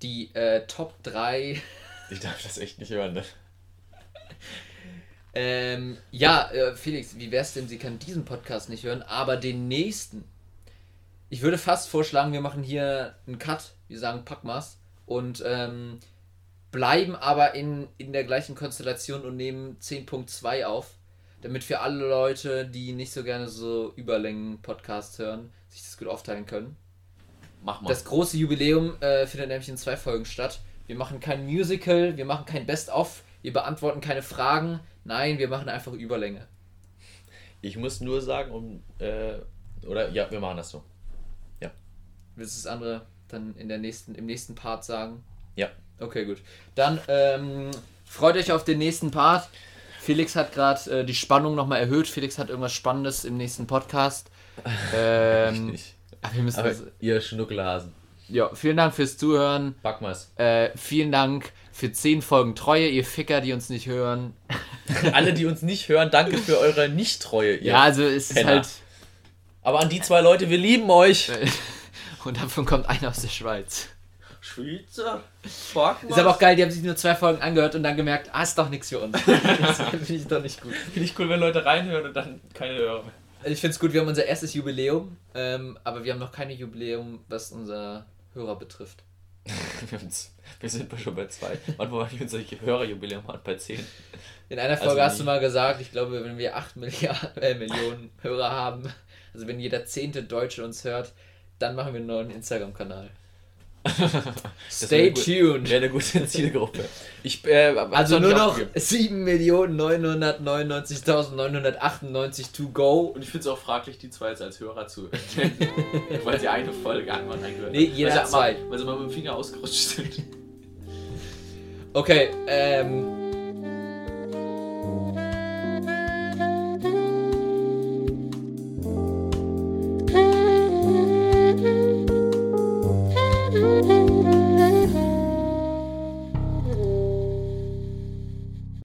Die äh, Top 3 Ich darf das echt nicht hören, ne? Ähm, ja, äh, Felix, wie wär's denn, sie kann diesen Podcast nicht hören, aber den nächsten. Ich würde fast vorschlagen, wir machen hier einen Cut, wir sagen Packmas und ähm, bleiben aber in, in der gleichen Konstellation und nehmen 10.2 auf, damit für alle Leute, die nicht so gerne so Überlängen-Podcasts hören, sich das gut aufteilen können. Mach mal. Das große Jubiläum äh, findet nämlich in zwei Folgen statt. Wir machen kein Musical, wir machen kein Best-of, wir beantworten keine Fragen. Nein, wir machen einfach Überlänge. ich muss nur sagen, um. Äh, oder ja, wir machen das so. Willst du das andere dann in der nächsten, im nächsten Part sagen? Ja. Okay, gut. Dann ähm, freut euch auf den nächsten Part. Felix hat gerade äh, die Spannung nochmal erhöht. Felix hat irgendwas Spannendes im nächsten Podcast. Ähm, Nicht. aber wir müssen Aber das, ihr Schnuckelhasen. ja, vielen Dank fürs Zuhören. Backmas. Äh, vielen Dank für 10 Folgen Treue, ihr Ficker, die uns nicht hören. Alle, die uns nicht hören, danke für eure Nichttreue. Ja, also es ist Penner. halt. Aber an die zwei Leute, wir lieben euch. Und davon kommt einer aus der Schweiz. Schweizer. Fuck, Ist aber auch geil, die haben sich nur zwei Folgen angehört und dann gemerkt, ah, ist doch nichts für uns. das finde ich doch nicht gut. Finde ich cool, wenn Leute reinhören und dann keine hören. Also ich finde es gut, wir haben unser erstes Jubiläum, ähm, aber wir haben noch keine Jubiläum, was unser Hörer betrifft. Wir, sind schon bei zwei. Wann wollen wir unser Hörerjubiläum haben? Bei zehn. In einer Also Folge hast nie. du mal gesagt, ich glaube, wenn wir 8 Milliarden, äh, Millionen Hörer haben, also wenn jeder zehnte Deutsche uns hört, dann machen wir einen neuen Instagram-Kanal. Stay wäre gut. tuned. Wäre eine gute Zielgruppe. Ich, äh, Also nur noch aufgegeben. 7.999.998 to go. Und ich finde es auch fraglich, die zwei jetzt als Hörer zu weil sie eine Folge einmal reingehört Nee, jeder weil zwei. Mal, weil sie mal mit dem Finger ausgerutscht sind. Okay, ähm,